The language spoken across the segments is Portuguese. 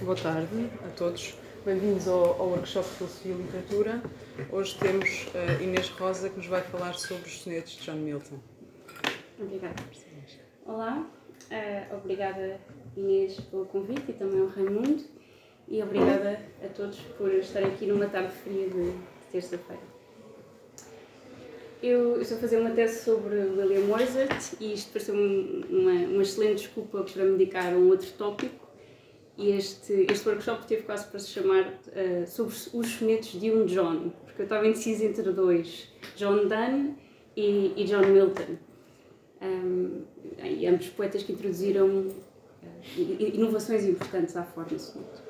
Boa tarde a todos. Bem-vindos ao, ao workshop de Filosofia e Literatura. Hoje temos a Inês Rosa que nos vai falar sobre os sonetos de John Milton. Obrigada. Olá, uh, obrigada Inês pelo convite e também ao Raimundo e obrigada a todos por estarem aqui numa tarde fria de terça-feira. Eu, estou a fazer uma tese sobre William Wordsworth e isto pareceu uma, uma excelente desculpa para me dedicar a um outro tópico e este, este workshop teve quase para se chamar uh, sobre os sonetos de um John, porque eu estava indecisa entre dois, John Donne e, e John Milton. Um, e ambos poetas que introduziram uh, inovações importantes à forma soneto.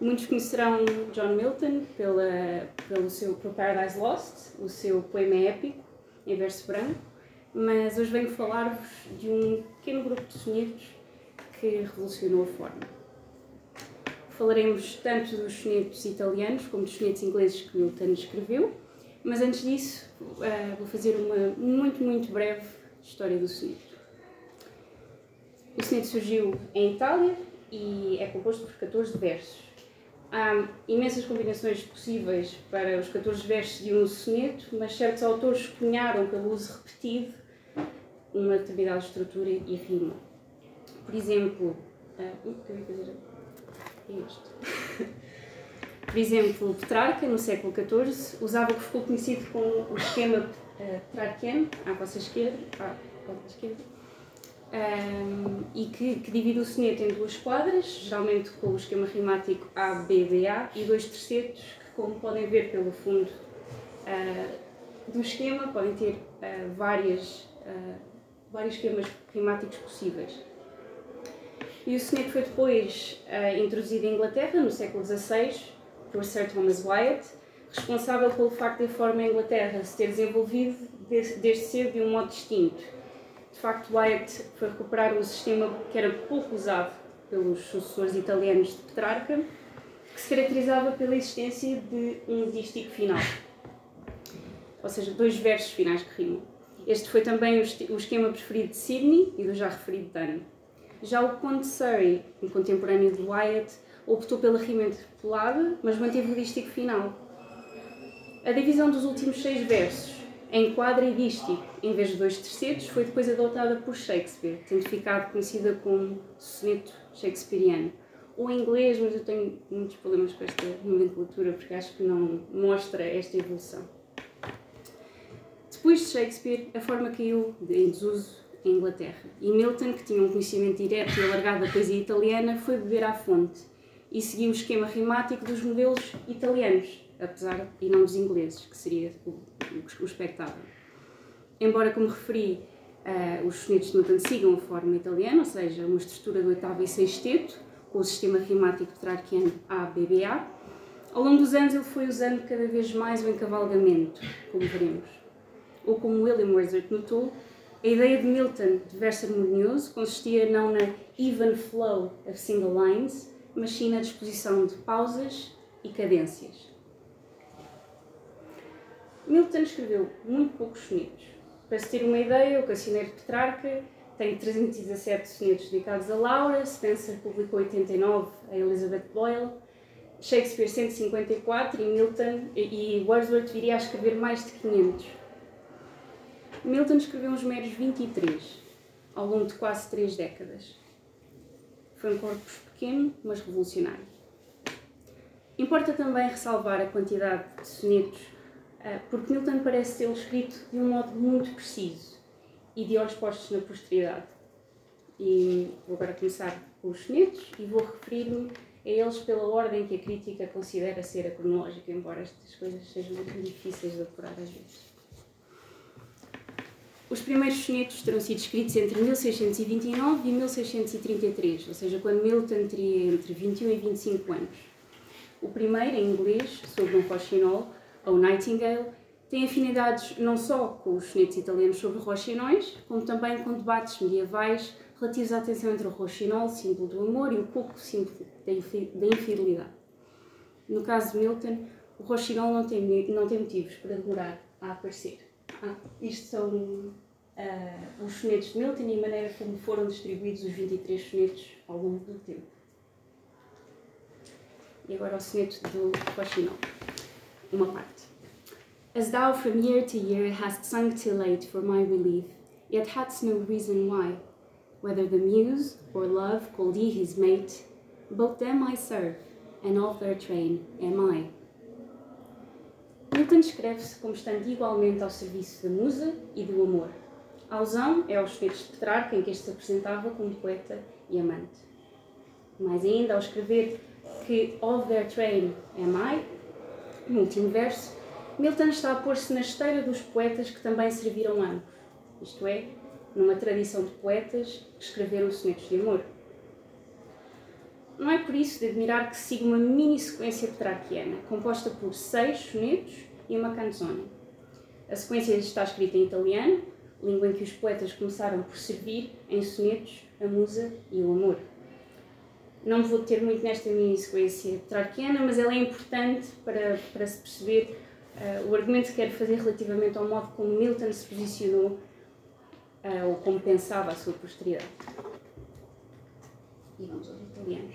Muitos conhecerão John Milton pela, pelo seu pelo Paradise Lost, o seu poema épico, em verso branco, mas hoje venho falar-vos de um pequeno grupo de sonetos que revolucionou a forma falaremos tanto dos sonetos italianos como dos sonetos ingleses que Milton escreveu, mas antes disso uh, vou fazer uma muito, muito breve história do soneto. O soneto surgiu em Itália e é composto por 14 versos. Há imensas combinações possíveis para os 14 versos de um soneto, mas certos autores cunharam pelo uso repetido uma determinada estrutura e rima. Por exemplo, uh, este. Por exemplo, Petrarca, no século XIV, usava o que ficou conhecido como o esquema uh, petrarquiano, à vossa esquerda, à vossa esquerda um, e que, que, divide o soneto em duas quadras, geralmente com o esquema rimático A, B, A, e dois tercetos, que, como podem ver pelo fundo uh, do esquema, podem ter uh, várias, uh, vários esquemas rimáticos possíveis. E o soneto foi depois uh, introduzido em Inglaterra, no século XVI, por Sir Thomas Wyatt, responsável pelo facto de a forma em Inglaterra se ter desenvolvido desde cedo de um modo distinto. De facto, Wyatt foi recuperar um sistema que era pouco usado pelos sucessores italianos de Petrarca, que se caracterizava pela existência de um dístico final, ou seja, dois versos finais que rimam. Este foi também o esquema preferido de Sidney e do já referido Dano. Já o Conde Surrey, um contemporâneo de Wyatt, optou pela rima interpolada, mas manteve o dístico final. A divisão dos últimos seis versos em quadra e dístico, em vez de dois tercetos, foi depois adotada por Shakespeare, tendo ficado conhecida como soneto shakespeariano. Ou em inglês, mas eu tenho muitos problemas com esta nomenclatura porque acho que não mostra esta evolução. Depois de Shakespeare, a forma caiu em desuso em Inglaterra. E Milton, que tinha um conhecimento direto e alargado da poesia italiana, foi beber à fonte e seguiu o esquema rimático dos modelos italianos, apesar e não dos ingleses, que seria o, o, espectável. Embora, como referi, uh, os sonetos de Milton sigam a forma italiana, ou seja, uma estrutura do oitavo e sexteto, com o sistema rimático petrarquiano A-B-B-A, ao longo dos anos ele foi usando cada vez mais o encavalgamento, como veremos. Ou como William Wordsworth notou, a ideia de Milton de verso harmonioso consistia não na even flow of single lines, mas sim na disposição de pausas e cadências. Milton escreveu muito poucos sonetos. Para se ter uma ideia, o Cancioneiro de Petrarca tem 317 sonetos dedicados a Laura, Spencer publicou 89 a Elizabeth Boyle, Shakespeare 154 e Milton e Wordsworth viria a escrever mais de 500. Milton escreveu uns meros 23, ao longo de quase três décadas. Foi um corpus pequeno, mas revolucionário. Importa também ressalvar a quantidade de sonetos, ah, porque Milton parece tê-lo escrito de um modo muito preciso e de olhos postos na posteridade. E vou agora começar com os sonetos e vou referir-me a eles pela ordem que a crítica considera ser a cronológica, embora estas coisas sejam muito difíceis de apurar às vezes. Os primeiros sonetos terão sido escritos entre 1629 e 1633, ou seja, quando Milton teria entre 21 e 25 anos. O primeiro, em inglês, sobre um rochinol, ou Nightingale, tem afinidades não só com os sonetos italianos sobre rochinóis, como também com debates medievais relativos à tensão entre o rochinol, símbolo do amor, e o coco, símbolo da infidelidade. No caso de Milton, o rochinol não tem, não tem motivos para demorar a aparecer. Ah, isto são uh, os sonetos de Milton e a maneira como foram distribuídos os 23 sonetos ao longo do tempo. E agora o soneto do Rochinol. Uma parte. As thou from year to year hast sung too late for my relief, yet hadst no reason why, whether the muse or love called ye his mate, both them I serve, and of their train am I. Milton descreve-se como estando igualmente ao serviço da musa e do amor. A alusão é aos feitos de Petrarca, em que este se apresentava como poeta e amante. Mais ainda, ao escrever que of their train am I, no último verso, Milton está a pôr-se na esteira dos poetas que também serviram ambos, isto é, numa tradição de poetas que escreveram sonetos de amor. Não é por isso de admirar que siga uma mini sequência petrarquiana, composta por seis sonetos e uma canzone. A sequência está escrita em italiano, língua em que os poetas começaram por servir em sonetos a musa e o amor. Não me vou deter muito nesta mini sequência petrarquiana, mas ela é importante para, para se perceber uh, o argumento que quero fazer relativamente ao modo como Milton se posicionou uh, ou como pensava a sua posteridade. E vamos aos italianos.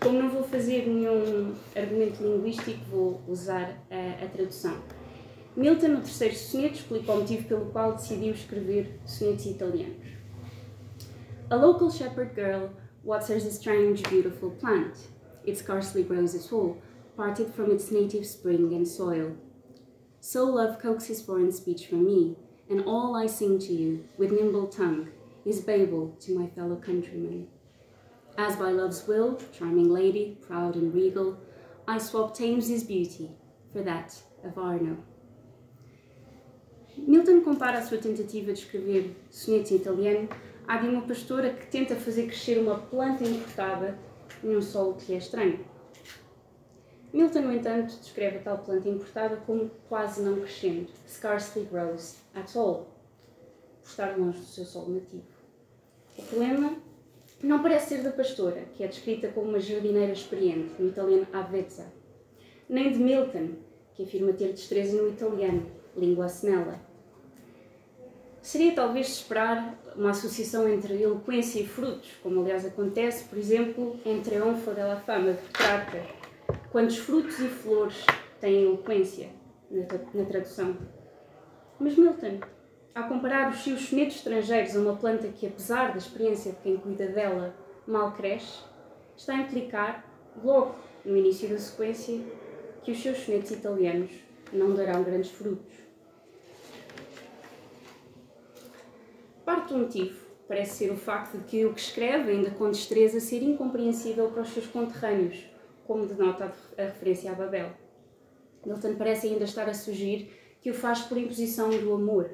Como não vou fazer nenhum argumento linguístico, vou usar a, a tradução. Milton, no terceiro soneto, explica o motivo pelo qual decidiu escrever sonetos italianos. A local shepherd girl waters a strange, beautiful plant. It scarcely grows at all, parted from its native spring and soil. So love coaxes foreign speech from me, and all I sing to you, with nimble tongue, is Babel to my fellow countrymen. As by love's will, charming lady, proud and regal, I swap Thames's beauty for that of Arno. Milton compara a sua tentativa de escrever sonetos em italiano à de uma pastora que tenta fazer crescer uma planta importada num solo que é estranho. Milton, no entanto, descreve a tal planta importada como quase não crescendo, scarcely grows at all, por estar longe do seu solo nativo. O problema não parece ser da pastora, que é descrita como uma jardineira experiente, no italiano avvezza, nem de Milton, que afirma ter destreza no italiano, língua snella. Seria talvez esperar uma associação entre eloquência e frutos, como aliás acontece, por exemplo, em Triunfo della Fama de Petrarca. Quantos frutos e flores têm eloquência na tradução? Mas Milton, ao comparar os seus sonetos estrangeiros a uma planta que, apesar da experiência de quem cuida dela, mal cresce, está a implicar, logo no início da sequência, que os seus sonetos italianos não darão grandes frutos. Parte do motivo parece ser o facto de que o que escreve, ainda com destreza, ser incompreensível para os seus conterrâneos, como denota a referência a Babel. Milton parece ainda estar a sugerir que o faz por imposição do amor,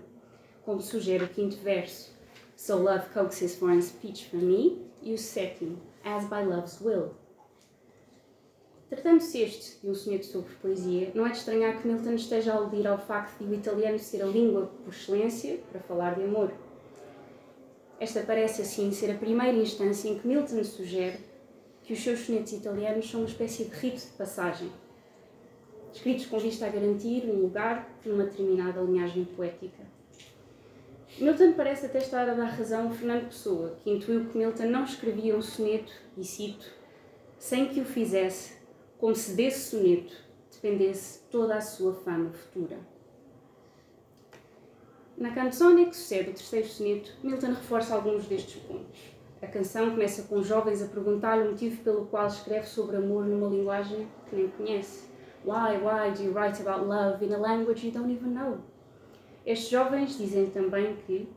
como sugere o quinto verso, So love coaxes foreign speech from me, e o sétimo, As by love's will. Tratando-se este de um soneto sobre poesia, não é de estranhar que Milton esteja a aludir ao facto de o italiano ser a língua por excelência para falar de amor. Esta parece, assim, ser a primeira instância em que Milton sugere que os seus sonetos italianos são uma espécie de rito de passagem, escritos com vista a garantir um lugar numa determinada linhagem poética. Milton parece até estar a dar razão a Fernando Pessoa, que intuiu que Milton não escrevia um soneto, e cito, sem que o fizesse, como se desse soneto dependesse toda a sua fama futura. Na canzone que sucede o terceiro soneto, Milton reforça alguns destes pontos. A canção começa com jovens a perguntar-lhe o motivo pelo qual escreve sobre amor numa linguagem que nem conhece. Why, why do you write about love in a language you don't even know? Estes jovens dizem também que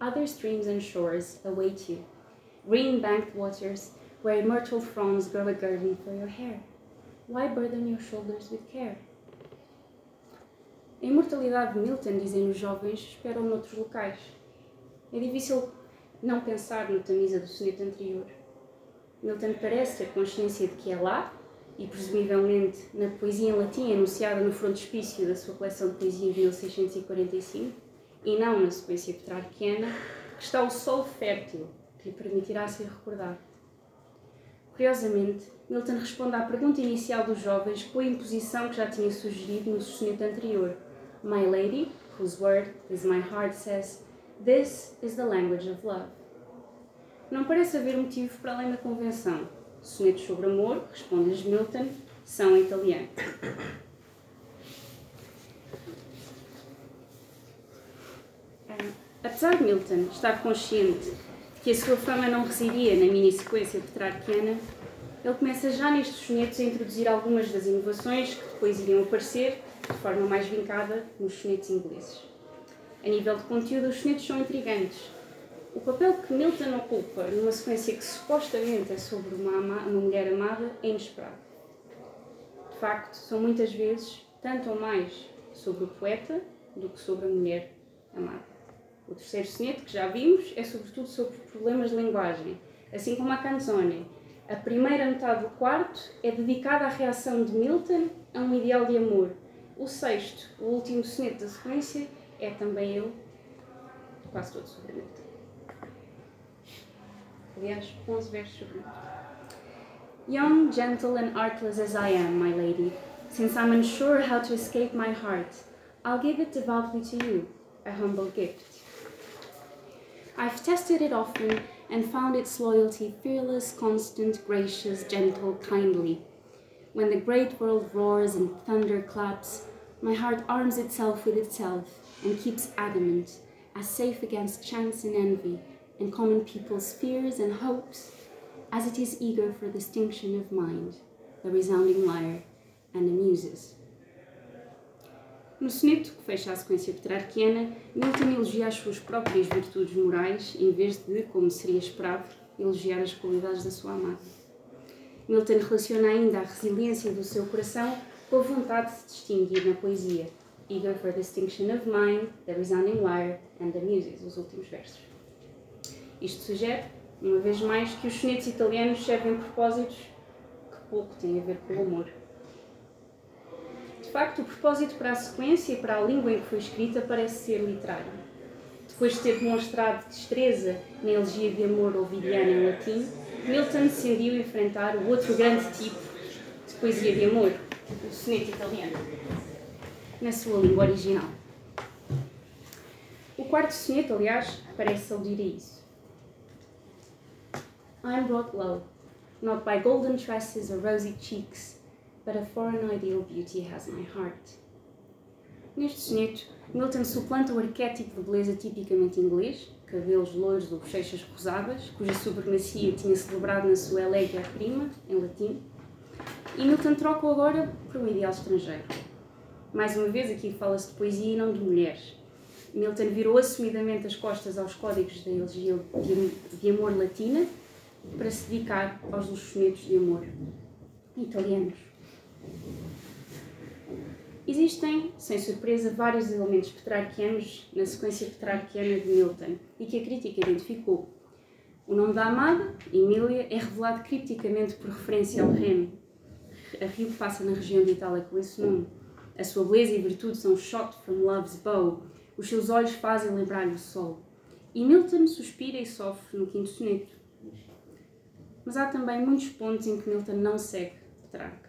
Other streams and shores await you, green-banked waters where myrtle fronds grow a garden for your hair. Why burden your shoulders with care? A imortalidade de Milton, dizem os jovens, esperam noutros locais. É difícil não pensar no Tamisa do soneto anterior. Milton parece ter consciência de que é lá, e presumivelmente na poesia em latim anunciada no frontispício da sua coleção de poesia de 1645, e não na sequência petrarquiana, que está o solo fértil que lhe permitirá ser recordado. Curiosamente, Milton responde à pergunta inicial dos jovens com a imposição que já tinha sugerido no soneto anterior, My lady, whose word is my heart says, this is the language of love. Não parece haver motivo para além da convenção. Sonetos sobre Amor, responde-lhes Milton, são em italiano. Ah, apesar de Milton estar consciente que a sua fama não residia na mini-sequência petrarquiana, ele começa já nestes sonetos a introduzir algumas das inovações que depois iriam aparecer de forma mais vincada nos sonetos ingleses. A nível de conteúdo, os sonetos são intrigantes. O papel que Milton ocupa numa sequência que supostamente é sobre uma, uma mulher amada é inesperado. De facto, são muitas vezes tanto ou mais sobre o poeta do que sobre a mulher amada. O terceiro soneto, que já vimos, é sobretudo sobre problemas de linguagem, assim como a canzone. A primeira metade do quarto é dedicada à reação de Milton a um ideal de amor. O sexto, o último soneto da sequência, é também ele, quase todo sobre Milton. Aliás, 11 versos sobre. Young, gentle, and artless as I am, my lady, since I'm unsure how to escape my heart, I'll give it devoutly to you, a humble gift. I've tested it often and found its loyalty fearless, constant, gracious, gentle, kindly. When the great world roars and thunder claps, my heart arms itself with itself and keeps adamant, as safe against chance and envy, and common people's fears and hopes, as it is eager for distinction of mind, the resounding lyre, and the muses. No soneto que fecha a sequência petrarquiana, Milton elogia as suas próprias virtudes morais em vez de, como seria esperado, elogiar as qualidades da sua amada. Milton relaciona ainda a resiliência do seu coração com a vontade de se distinguir na poesia, eager for distinction of mind, the resounding lyre and the muses, os últimos versos. Isto sugere, uma vez mais, que os sonetos italianos servem propósitos que pouco têm a ver com o amor facto, o propósito para a sequência e para a língua em que foi escrita parece ser literário. Depois de ter demonstrado destreza na elegia de amor ovidiana em latim, Milton decidiu enfrentar o outro grande tipo de poesia de amor, o soneto italiano, na sua língua original. O quarto soneto, aliás, parece aludir a isso. I'm brought low, not by golden tresses or rosy cheeks, but a foreign ideal beauty has my heart. Neste soneto, Milton suplanta o arquétipo de beleza tipicamente inglês, cabelos loiros ou bochechas rosadas, cuja supremacia tinha celebrado na sua Elegia Prima, em latim, e Milton troca-o agora por um ideal estrangeiro. Mais uma vez, aqui fala-se de poesia e não de mulheres. Milton virou assumidamente as costas aos códigos da elegia de amor latina para se dedicar aos dos sonetos de amor italianos. Existem, sem surpresa, vários elementos petrarquianos na sequência petrarquiana de Milton e que a crítica identificou. O nome da amada, Emília, é revelado cripticamente por referência ao Remo, a rio passa na região de Itália com esse nome. A sua beleza e virtude são shot from love's bow. Os seus olhos fazem lembrar-lhe o sol. E Milton suspira e sofre no quinto soneto. Mas há também muitos pontos em que Milton não segue Petrarca.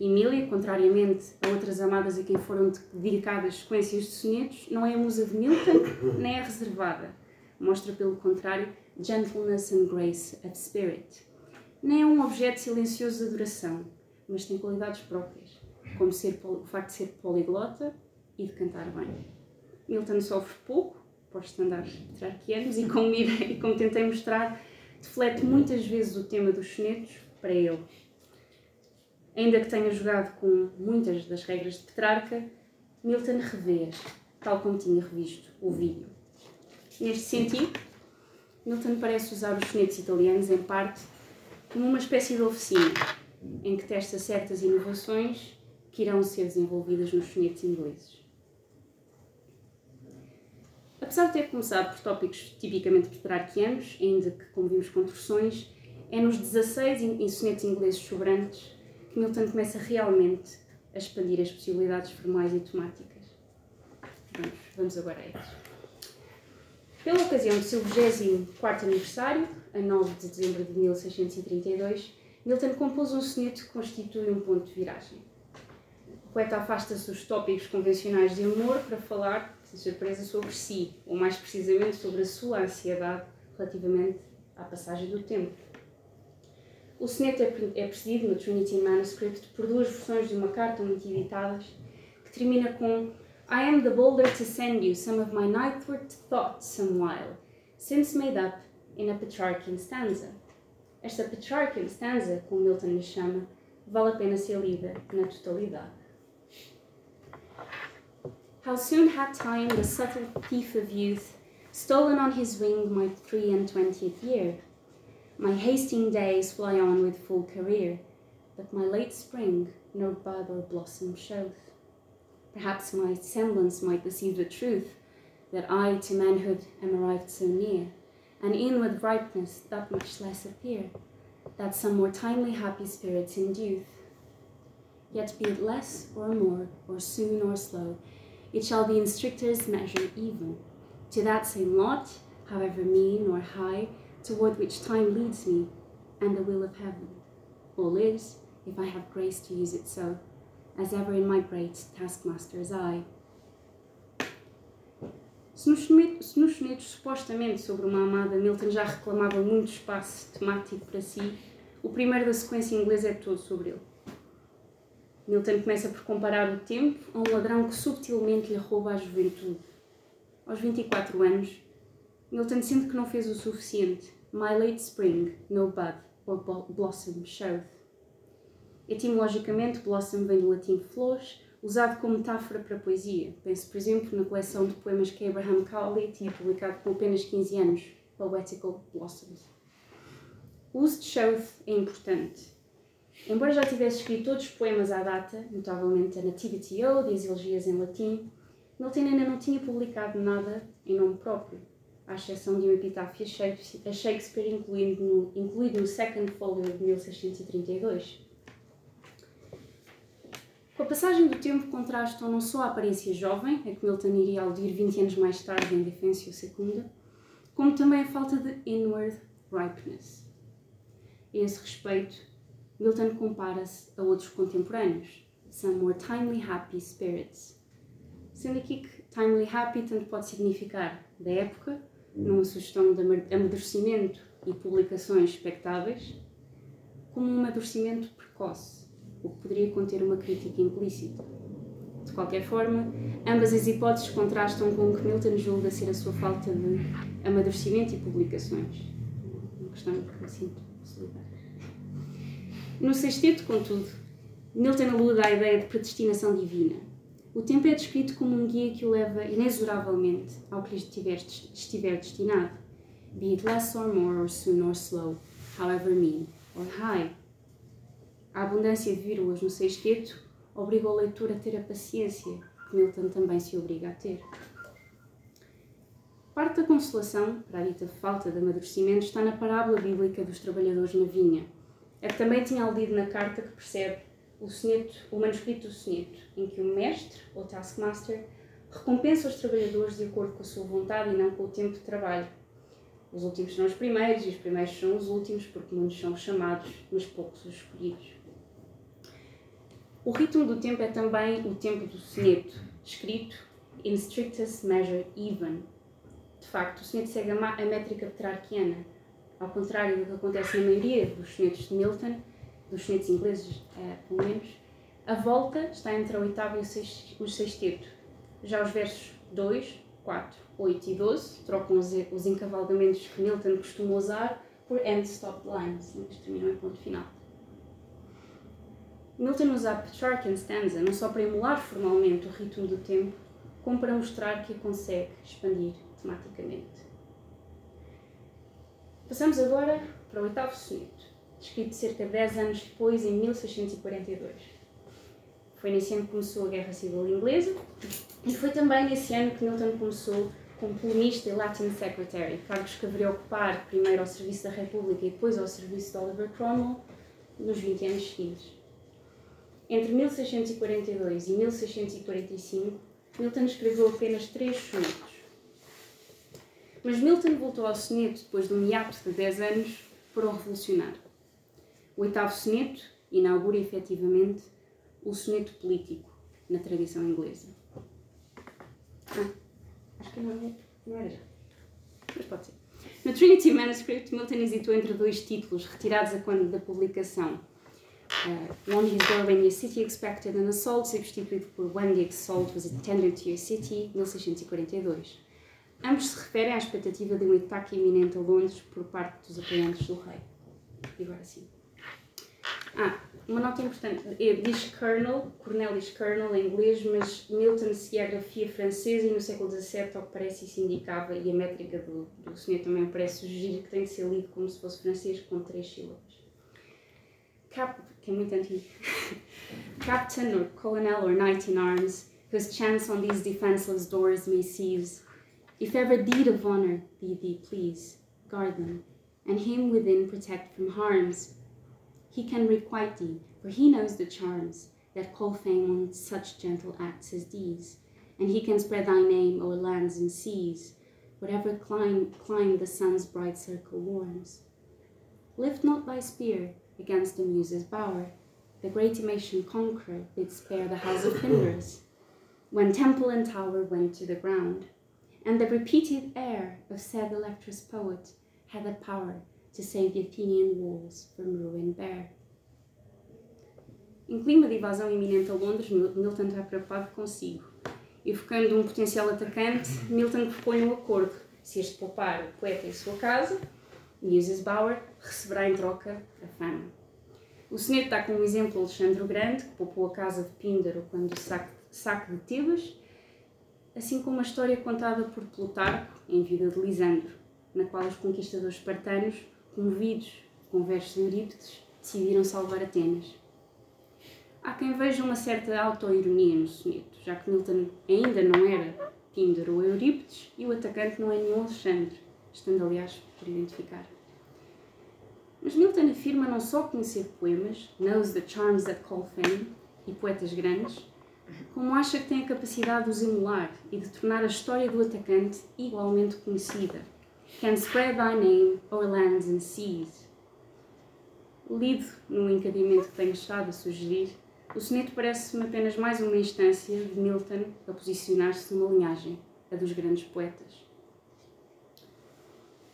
Emília, contrariamente a outras amadas a quem foram dedicadas sequências de sonetos, não é a musa de Milton, nem é reservada. Mostra, pelo contrário, gentleness and grace of spirit. Nem é um objeto silencioso de adoração, mas tem qualidades próprias, como ser, o facto de ser poliglota e de cantar bem. Milton sofre pouco, os estándares petrarquianos, e como, e como tentei mostrar, deflete muitas vezes o tema dos sonetos para ele, Ainda que tenha jogado com muitas das regras de Petrarca, Milton revê-as, tal como tinha revisto o vídeo. Neste sentido, Milton parece usar os sonetos italianos, em parte, como uma espécie de oficina, em que testa certas inovações que irão ser desenvolvidas nos sonetos ingleses. Apesar de ter começado por tópicos tipicamente petrarquianos, ainda que, como vimos, com torções, é nos 16 sonetos ingleses sobrantes Milton começa realmente a expandir as possibilidades formais e temáticas. Vamos, vamos agora a eles. Pela ocasião do seu 24 aniversário, a 9 de dezembro de 1632, Milton compôs um soneto que constitui um ponto de viragem. O poeta afasta-se dos tópicos convencionais de amor para falar, sem surpresa, sobre si, ou mais precisamente sobre a sua ansiedade relativamente à passagem do tempo. O soneto é, é precedido no Trinity Manuscript por duas versões de uma carta muito editadas, que termina com I am the bolder to send you some of my nightward thoughts some while, since made up in a Petrarchan stanza. Esta Petrarchan stanza, como Milton lhe chama, vale a pena ser lida na totalidade. How soon had time, the subtle thief of youth, stolen on his wing my three and twentieth year? My hasting days fly on with full career, but my late spring no bud or blossom showeth. Perhaps my semblance might deceive the truth, that I to manhood am arrived so near, and in with ripeness that much less appear, that some more timely happy spirits induth. Yet be it less or more, or soon or slow, it shall be in strictest measure even, to that same lot, however mean or high, toward which time leads me, and the will of heaven. All is, if I have grace to use it so, as ever in my great taskmaster's eye. Se nos, se nos sonetos supostamente sobre uma amada Milton já reclamava muito espaço temático para si, o primeiro da sequência inglesa é todo sobre ele. Milton começa por comparar o tempo a um ladrão que subtilmente lhe rouba a juventude. Aos 24 anos, Milton sente que não fez o suficiente. My late spring, no bud or blossom showed. Etimologicamente, blossom vem do latim flores, usado como metáfora para poesia. Pense, por exemplo, na coleção de poemas que Abraham Cowley tinha publicado com apenas 15 anos, Poetical Blossoms. O uso de showed é importante. Embora já tivesse escrito todos os poemas à data, notavelmente a Nativity Ode e as elegias em latim, Milton ainda não tinha publicado nada em nome próprio, à exceção de um epitáfio a Shakespeare incluído no, incluído no Second Folio de 1632. Com a passagem do tempo contrastam não só a aparência jovem, a que Milton iria aludir 20 anos mais tarde em Defensio Secunda, como também a falta de inward ripeness. A esse respeito, Milton compara-se a outros contemporâneos, some more timely happy spirits. Sendo aqui que timely happy tanto pode significar da época, numa sugestão de amadurecimento e publicações expectáveis, como um amadurecimento precoce, o que poderia conter uma crítica implícita. De qualquer forma, ambas as hipóteses contrastam com o que Milton julga ser a sua falta de amadurecimento e publicações. Uma questão que me sinto solidária. No sexteto, contudo, Milton alude à ideia de predestinação divina. O tempo é descrito como um guia que o leva inexoravelmente ao que lhe estiver, estiver destinado, be it less or more, or soon or slow, however mean or high. A abundância de vírgulas no sexteto obriga o leitor a ter a paciência que Milton também se obriga a ter. Parte da consolação para a dita falta de amadurecimento está na parábola bíblica dos trabalhadores na vinha é que também tinha lido na carta que percebe o, soneto, o manuscrito do soneto, em que o mestre, ou taskmaster, recompensa os trabalhadores de acordo com a sua vontade e não com o tempo de trabalho. Os últimos são os primeiros e os primeiros são os últimos, porque muitos são chamados, mas poucos os escolhidos. O ritmo do tempo é também o tempo do soneto, escrito in strictest measure even. De facto, o soneto segue a métrica petrarquiana, ao contrário do que acontece na maioria dos sonetos de Milton, dos sonetos ingleses, é, pelo menos, a volta está entre a oitava e o sexteto. Já os versos 2, 4, 8 e 12 trocam os, os encavalgamentos que Milton costuma usar por end-stop lines, que terminam em ponto final. Milton usa a Petrarchan stanza não só para emular formalmente o ritmo do tempo, como para mostrar que a consegue expandir tematicamente. Passamos agora para o oitavo soneto, escrito cerca de 10 anos depois, em 1642. Foi nesse ano que começou a Guerra Civil Inglesa e foi também nesse ano que Milton começou como polemista e Latin Secretary, cargos que haveria ocupar primeiro ao serviço da República e depois ao serviço de Oliver Cromwell nos 20 anos seguintes. Entre 1642 e 1645, Milton escreveu apenas três sonetos, mas Milton voltou ao soneto depois de um hiato de 10 anos para o revolucionar. O oitavo soneto inaugura efetivamente o soneto político na tradição inglesa. Ah, acho que não, é, não era já. Mas pode ser. No Trinity Manuscript, Milton hesitou entre dois títulos, retirados a quando da publicação. Uh, one His Door When Your City Expected an Assault, substituído por When the Assault Was Intended to Your City, 1642. Ambos se referem à expectativa de um ataque iminente a Londres por parte dos apoiantes do rei. E agora sim. Ah, uma nota importante. É, diz Colonel, Coronel diz Colonel em inglês, mas Milton seguia a grafia francesa e no século XVII, ao que parece, isso indicava, e a métrica do, do soneto também parece sugerir que tem de ser lido como se fosse francês com três sílabas. Cap, que é muito antigo. Captain or Colonel or Knight in Arms, whose chance on these defenseless doors may seize, if ever deed of honour be thee please, guard them, and him within protect from harms he can requite thee, for he knows the charms that call fame on such gentle acts as these, and he can spread thy name o'er lands and seas, whatever clime, clime the sun's bright circle warms. Lift not thy spear against the muse's bower, the great Ematian conqueror did spare the house of Finders, when temple and tower went to the ground, and the repeated air of said electrous poet had the power to save the Athenian walls from ruin bare. Em clima de invasão iminente a Londres, Milton está preocupado consigo. E focando um potencial atacante, Milton propõe um acordo. Se este poupar o poeta em sua casa, Muses Bauer receberá em troca a fama. O soneto dá como exemplo Alexandre o Grande, que poupou a casa de Píndaro quando o saque, saque de Tebas, assim como a história contada por Plutarco em vida de Lisandro, na qual os conquistadores espartanos comovidos com versos de Eurípides, decidiram salvar Atenas. Há quem veja uma certa autoironia no soneto, já que Milton ainda não era Píndaro ou Eurípides e o atacante não é nenhum Alexandre, estando aliás por identificar. Mas Milton afirma não só conhecer poemas, knows the charms that call fame, e poetas grandes, como acha que tem a capacidade de os emular e de tornar a história do atacante igualmente conhecida can spread thy name o'er lands and seas. Lido no encadeamento que tenho estado a sugerir, o soneto parece-me apenas mais uma instância de Milton a posicionar-se numa linhagem, a dos grandes poetas.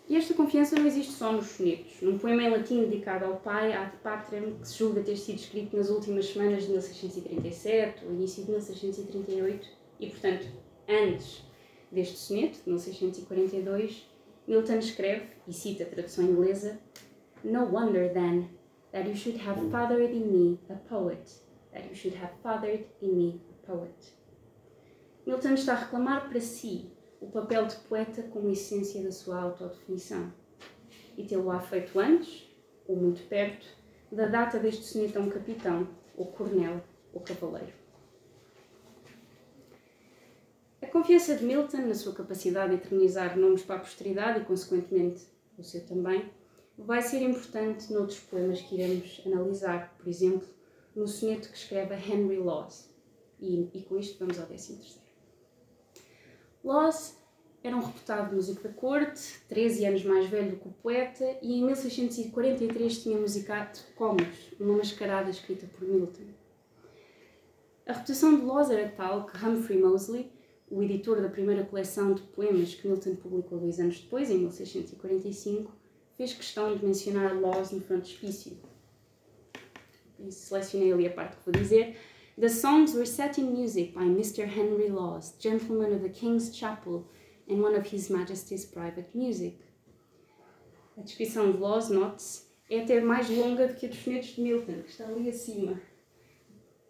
E esta confiança não existe só nos sonetos. Num poema em latim dedicado ao pai, Ad Patrem, que se julga ter sido escrito nas últimas semanas de 1637 ou início de 1638, e portanto antes deste soneto, de 1642, Milton escreve, e cita a tradução inglesa, No wonder then that you should have fathered in me a poet, that you should have fathered in me a poet. Milton está a reclamar para si o papel de poeta como essência da sua autodefinição. E tê-lo-á feito antes, ou muito perto, da data deste soneto a um capitão, ou coronel, ou cavaleiro. Confiança de Milton na sua capacidade de eternizar nomes para a posteridade e, consequentemente, o seu também, vai ser importante noutros poemas que iremos analisar, por exemplo, no soneto que escreve Henry Laws. E, e com isto vamos ao décimo terceiro. Laws era um reputado músico da corte, 13 anos mais velho que o poeta, e em 1643 tinha musicado Comus, uma mascarada escrita por Milton. A reputação de Laws era tal que Humphrey Moseley o editor da primeira coleção de poemas que Milton publicou dois anos depois, em 1645, fez questão de mencionar Laws no frontispício. Selecionei ali a parte que vou dizer. The songs were set in music by Mr. Henry Laws, gentleman of the King's Chapel and one of His Majesty's private music. A descrição de Laws, note é até mais longa do que a dos sonetos de Milton, que está ali acima.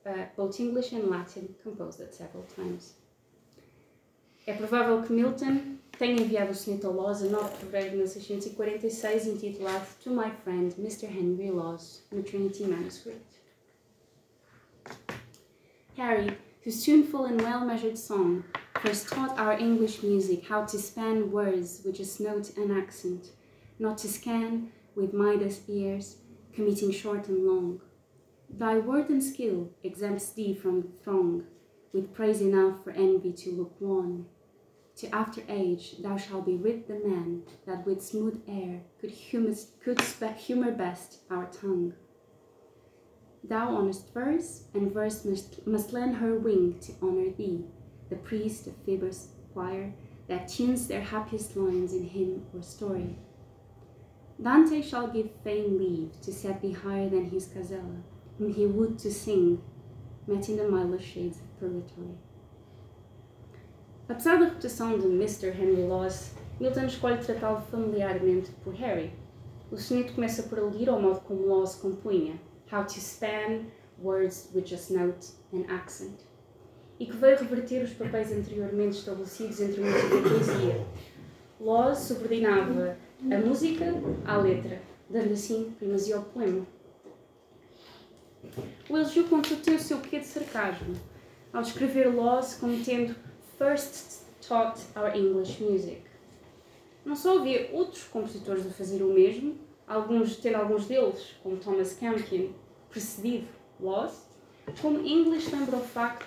Uh, both English and Latin, composed at several times. É provável que Milton tenha enviado o soneto a Laws a 9 de fevereiro de 1646, intitulado To My Friend Mr. Henry Laws, no Trinity Manuscript. Harry, whose tuneful and well measured song first taught our English music how to span words with just note and accent, not to scan with Midas ears, committing short and long. Thy word and skill exempts thee from the throng, with praise enough for envy to look wan to after age thou shalt be rid the man that with smooth air could humour, could humour best our tongue. Thou honest verse, and verse must, must lend her wing to honour thee, the priest of Phoebus' choir, that tunes their happiest lines in hymn or story, Dante shall give fame leave to set thee higher than his casella, whom he would to sing, met in the milder shades of purgatory. Apesar da reputação de Mr. Henry Laws, Milton escolhe tratá-lo familiarmente por Harry. O soneto começa por aludir ao modo como Laws compunha, how to span words with just note and accent, e que veio reverter os papéis anteriormente estabelecidos entre música e poesia. Laws subordinava a música à letra, dando assim primazia ao poema. O elogio tem o seu quê de sarcasmo, ao descrever Laws como tendo first taught our English music. Não só havia outros compositores a fazer o mesmo, alguns, tendo alguns deles, como Thomas Campion, precedido Laws, como English lembra o facto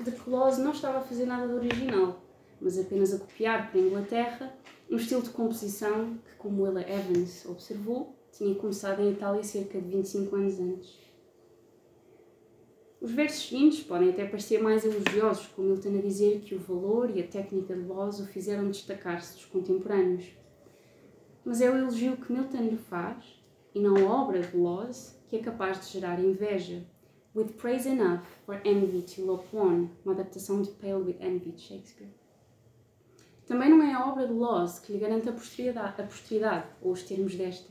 de que Laws não estava a fazer nada de original, mas apenas a copiar para a Inglaterra um estilo de composição que, como Willa Evans observou, tinha começado em Itália cerca de 25 anos antes. Os versos seguintes podem até parecer mais elogiosos, com Milton a dizer que o valor e a técnica de Laws o fizeram destacar-se dos contemporâneos. Mas é o elogio que Milton lhe faz, e não a obra de Laws, que é capaz de gerar inveja. With praise enough for envy to love one, uma adaptação de Pale with Envy de Shakespeare. Também não é a obra de Laws que lhe garante a posteridade, a posteridade ou os termos desta.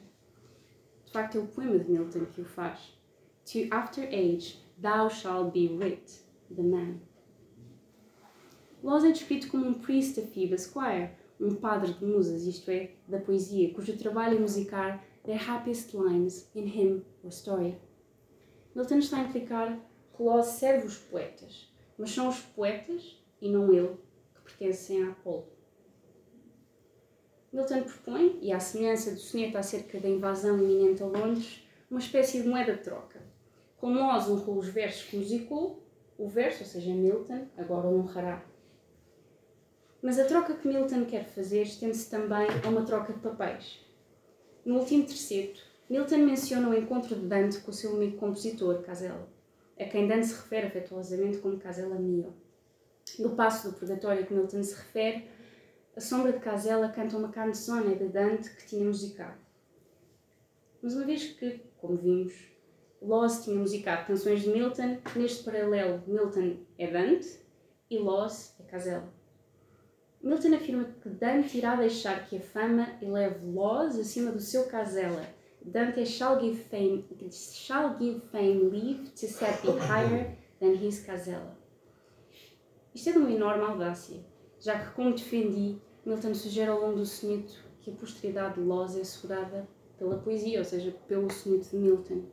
De facto, é o poema de Milton que o faz. To after age, thou shalt be writ, the man. Laws é descrito como um priest of Phoebe Squire, um padre de musas, isto é, da poesia, cujo trabalho é musicar their happiest lines in hymn or story. Milton está a implicar que Laws serve os poetas, mas são os poetas, e não ele, que pertencem a Apolo. Milton propõe, e à semelhança do soneto acerca da invasão iminente a Londres, uma espécie de moeda de troca. Como Laws honrou os versos que musicou, o verso, ou seja, Milton, agora o honrará. Mas a troca que Milton quer fazer estende-se também a uma troca de papéis. No último terceto, Milton menciona o encontro de Dante com o seu amigo compositor, Casella, a quem Dante se refere afetuosamente como Casella mio. No passo do purgatório que Milton se refere, a sombra de Casella canta uma canzone de Dante que tinha musicado. Mas uma vez que, como vimos, Laws tinha musicado canções de Milton, neste paralelo Milton é Dante e Laws é Casella. Milton afirma que Dante irá deixar que a fama eleve Laws acima do seu Casella. Dante shall give fame, shall give fame leave to set thee higher than his Casella. Isto é de uma enorme audácia já que, como defendi, Milton sugere ao longo do soneto que a posteridade de Laws é assegurada pela poesia, ou seja, pelo soneto de Milton.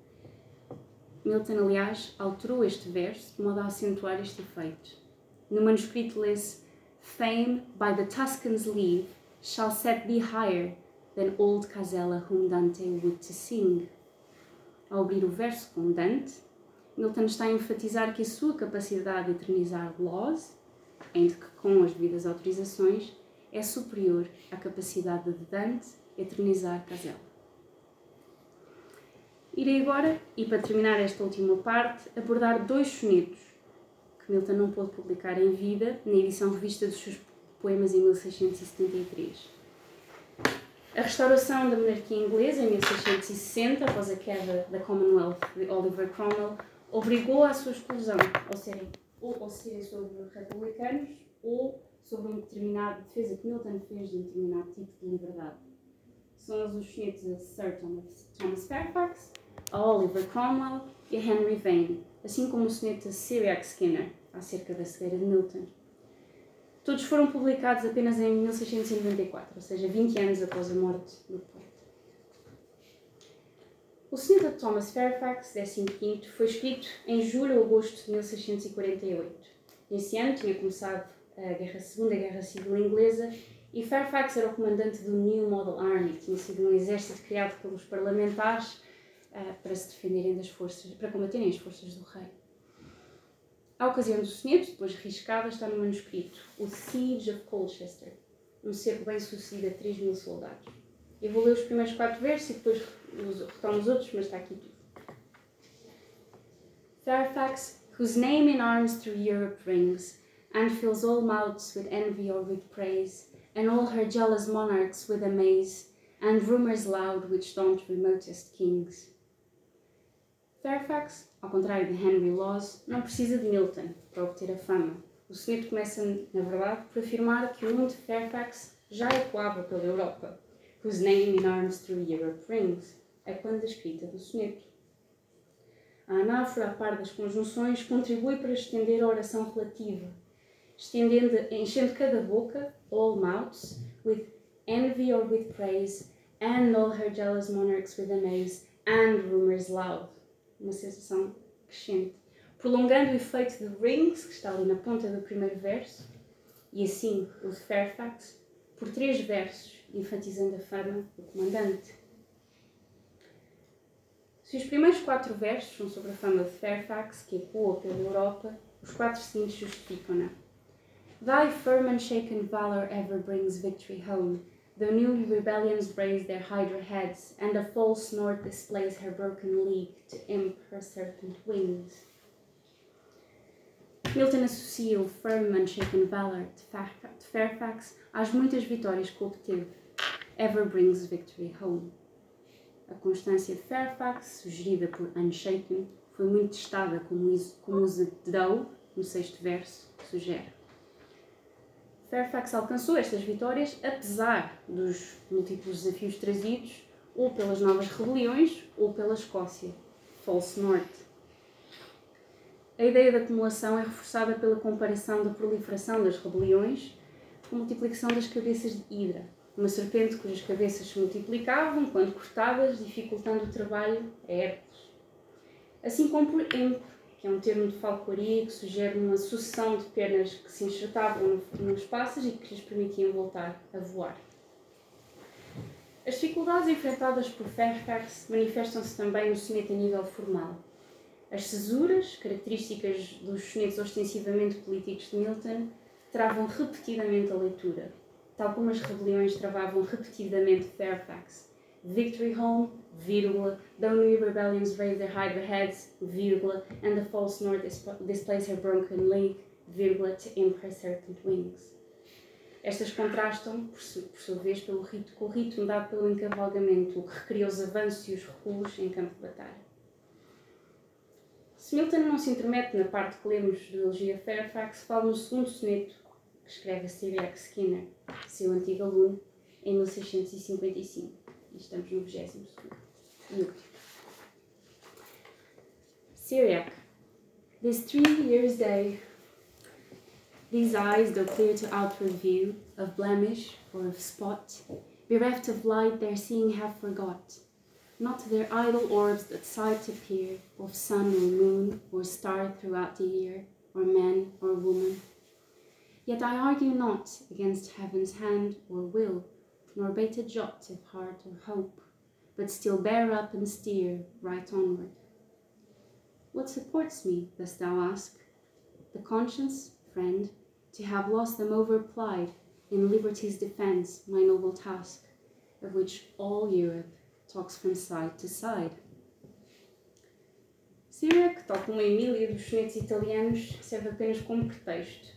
Milton, aliás, alterou este verso de modo a acentuar este efeito. No manuscrito lê-se Fame by the Tuscan's leave shall set thee higher than old Casella whom Dante would to sing. Ao abrir o verso com Dante, Milton está a enfatizar que a sua capacidade de eternizar Laws ainda que com as devidas autorizações, é superior à capacidade de Dante eternizar Casella. Irei agora, e para terminar esta última parte, abordar dois sonetos que Milton não pôde publicar em vida na edição revista dos seus poemas em 1673. A restauração da monarquia inglesa em 1660, após a queda da Commonwealth de Oliver Cromwell, obrigou à sua exclusão, ao serem ou, ou serem sobre republicanos ou sobre um determinado defesa que Milton fez de um determinado tipo de liberdade. São os sonetos a Sir Thomas, Thomas Fairfax, a Oliver Cromwell e a Henry Vane, assim como o soneto Syriac Skinner, acerca da cegueira de Milton. Todos foram publicados apenas em 1694, ou seja, 20 anos após a morte do poeta. O soneto de Thomas Fairfax, 15 foi escrito em julho ou agosto de 1648. Nesse ano tinha começado a, guerra, a Segunda Guerra Civil Inglesa e Fairfax era o comandante do New Model Army, que tinha sido um exército criado pelos parlamentares uh, para se defenderem das forças, para combaterem as forças do rei. A ocasião do soneto, depois riscada, está no manuscrito O Siege of Colchester, um cerco bem sucedido a 3 mil soldados. Eu vou ler os primeiros quatro versos e depois retomo os outros, mas está aqui tudo. Fairfax, whose name in arms through Europe rings, and fills all mouths with envy or with praise, and all her jealous monarchs with amaze, and rumors loud which daunt remotest kings. Fairfax, ao contrário de Henry Laws, não precisa de Milton para obter a fama. O soneto começa, na verdade, por afirmar que o nome de Fairfax já ecoava pela Europa, whose name in arms through Europe rings, é quando a escrita do soneto. A anáfora, a par das conjunções, contribui para estender a oração relativa, estendendo, enchendo cada boca, all mouths, with envy or with praise, and all her jealous monarchs with amaze, and rumors loud. Uma sensação crescente, prolongando o efeito de rings, que está ali na ponta do primeiro verso, e assim o de Fairfax, por três versos, enfatizando a fama do comandante. Se os primeiros quatro versos são sobre a fama de Fairfax, que ecoa pela Europa, os quatro seguintes justificam-na. Thy firm and shaken valor ever brings victory home, though new rebellions raise their hydra heads, and a false north displays her broken league to imp her serpent wings. Milton associa o firm and shaken valor de Fairfax às muitas vitórias que obteve. Ever brings victory home. A constância de Fairfax, sugerida por Unshaken, foi muito testada, como o uso de Dow, no sexto verso, sugere. Fairfax alcançou estas vitórias apesar dos múltiplos desafios trazidos ou pelas novas rebeliões ou pela Escócia, False North. A ideia da acumulação é reforçada pela comparação da proliferação das rebeliões com a multiplicação das cabeças de Hidra, uma serpente cujas cabeças se multiplicavam quando cortadas, dificultando o trabalho a Hércules. Assim como por Emp, que é um termo de falcoaria que sugere uma sucessão de pernas que se enxertavam nos passos e que lhes permitiam voltar a voar. As dificuldades enfrentadas por Fairfax manifestam-se também no soneto a nível formal. As cesuras, características dos sonetos ostensivamente políticos de Milton, travam repetidamente a leitura, tal como as rebeliões travavam repetidamente Fairfax. Victory home, vírgula, though new rebellions raise their hydra heads, vírgula, and the false north displays her broken leg, vírgula, to imp her wings. Estas contrastam, por, sua vez, pelo rito, com o ritmo dado pelo encavalgamento, o que recria os avanços e os recuos em campo de batalha. Se Milton não se intermete na parte que lemos do Elogio Fairfax, fala no segundo soneto que escreve a Syriac Skinner, seu antigo aluno, em 1655. Estamos no 20 e. Syriac, this three years' day, these eyes, though clear to outward view, of blemish or of spot, bereft of light their seeing have forgot, not their idle orbs that sight appear, of sun or moon or star throughout the year, or man or woman. Yet I argue not against heaven's hand or will, nor bate a jot of heart or hope, but still bear up and steer right onward. What supports me, dost thou ask? The conscience, friend, to have lost them overplied in liberty's defence, my noble task, of which all Europe talks from side to side. Syriac, tal como a Emília dos sonetos italianos, serve apenas como pretexto.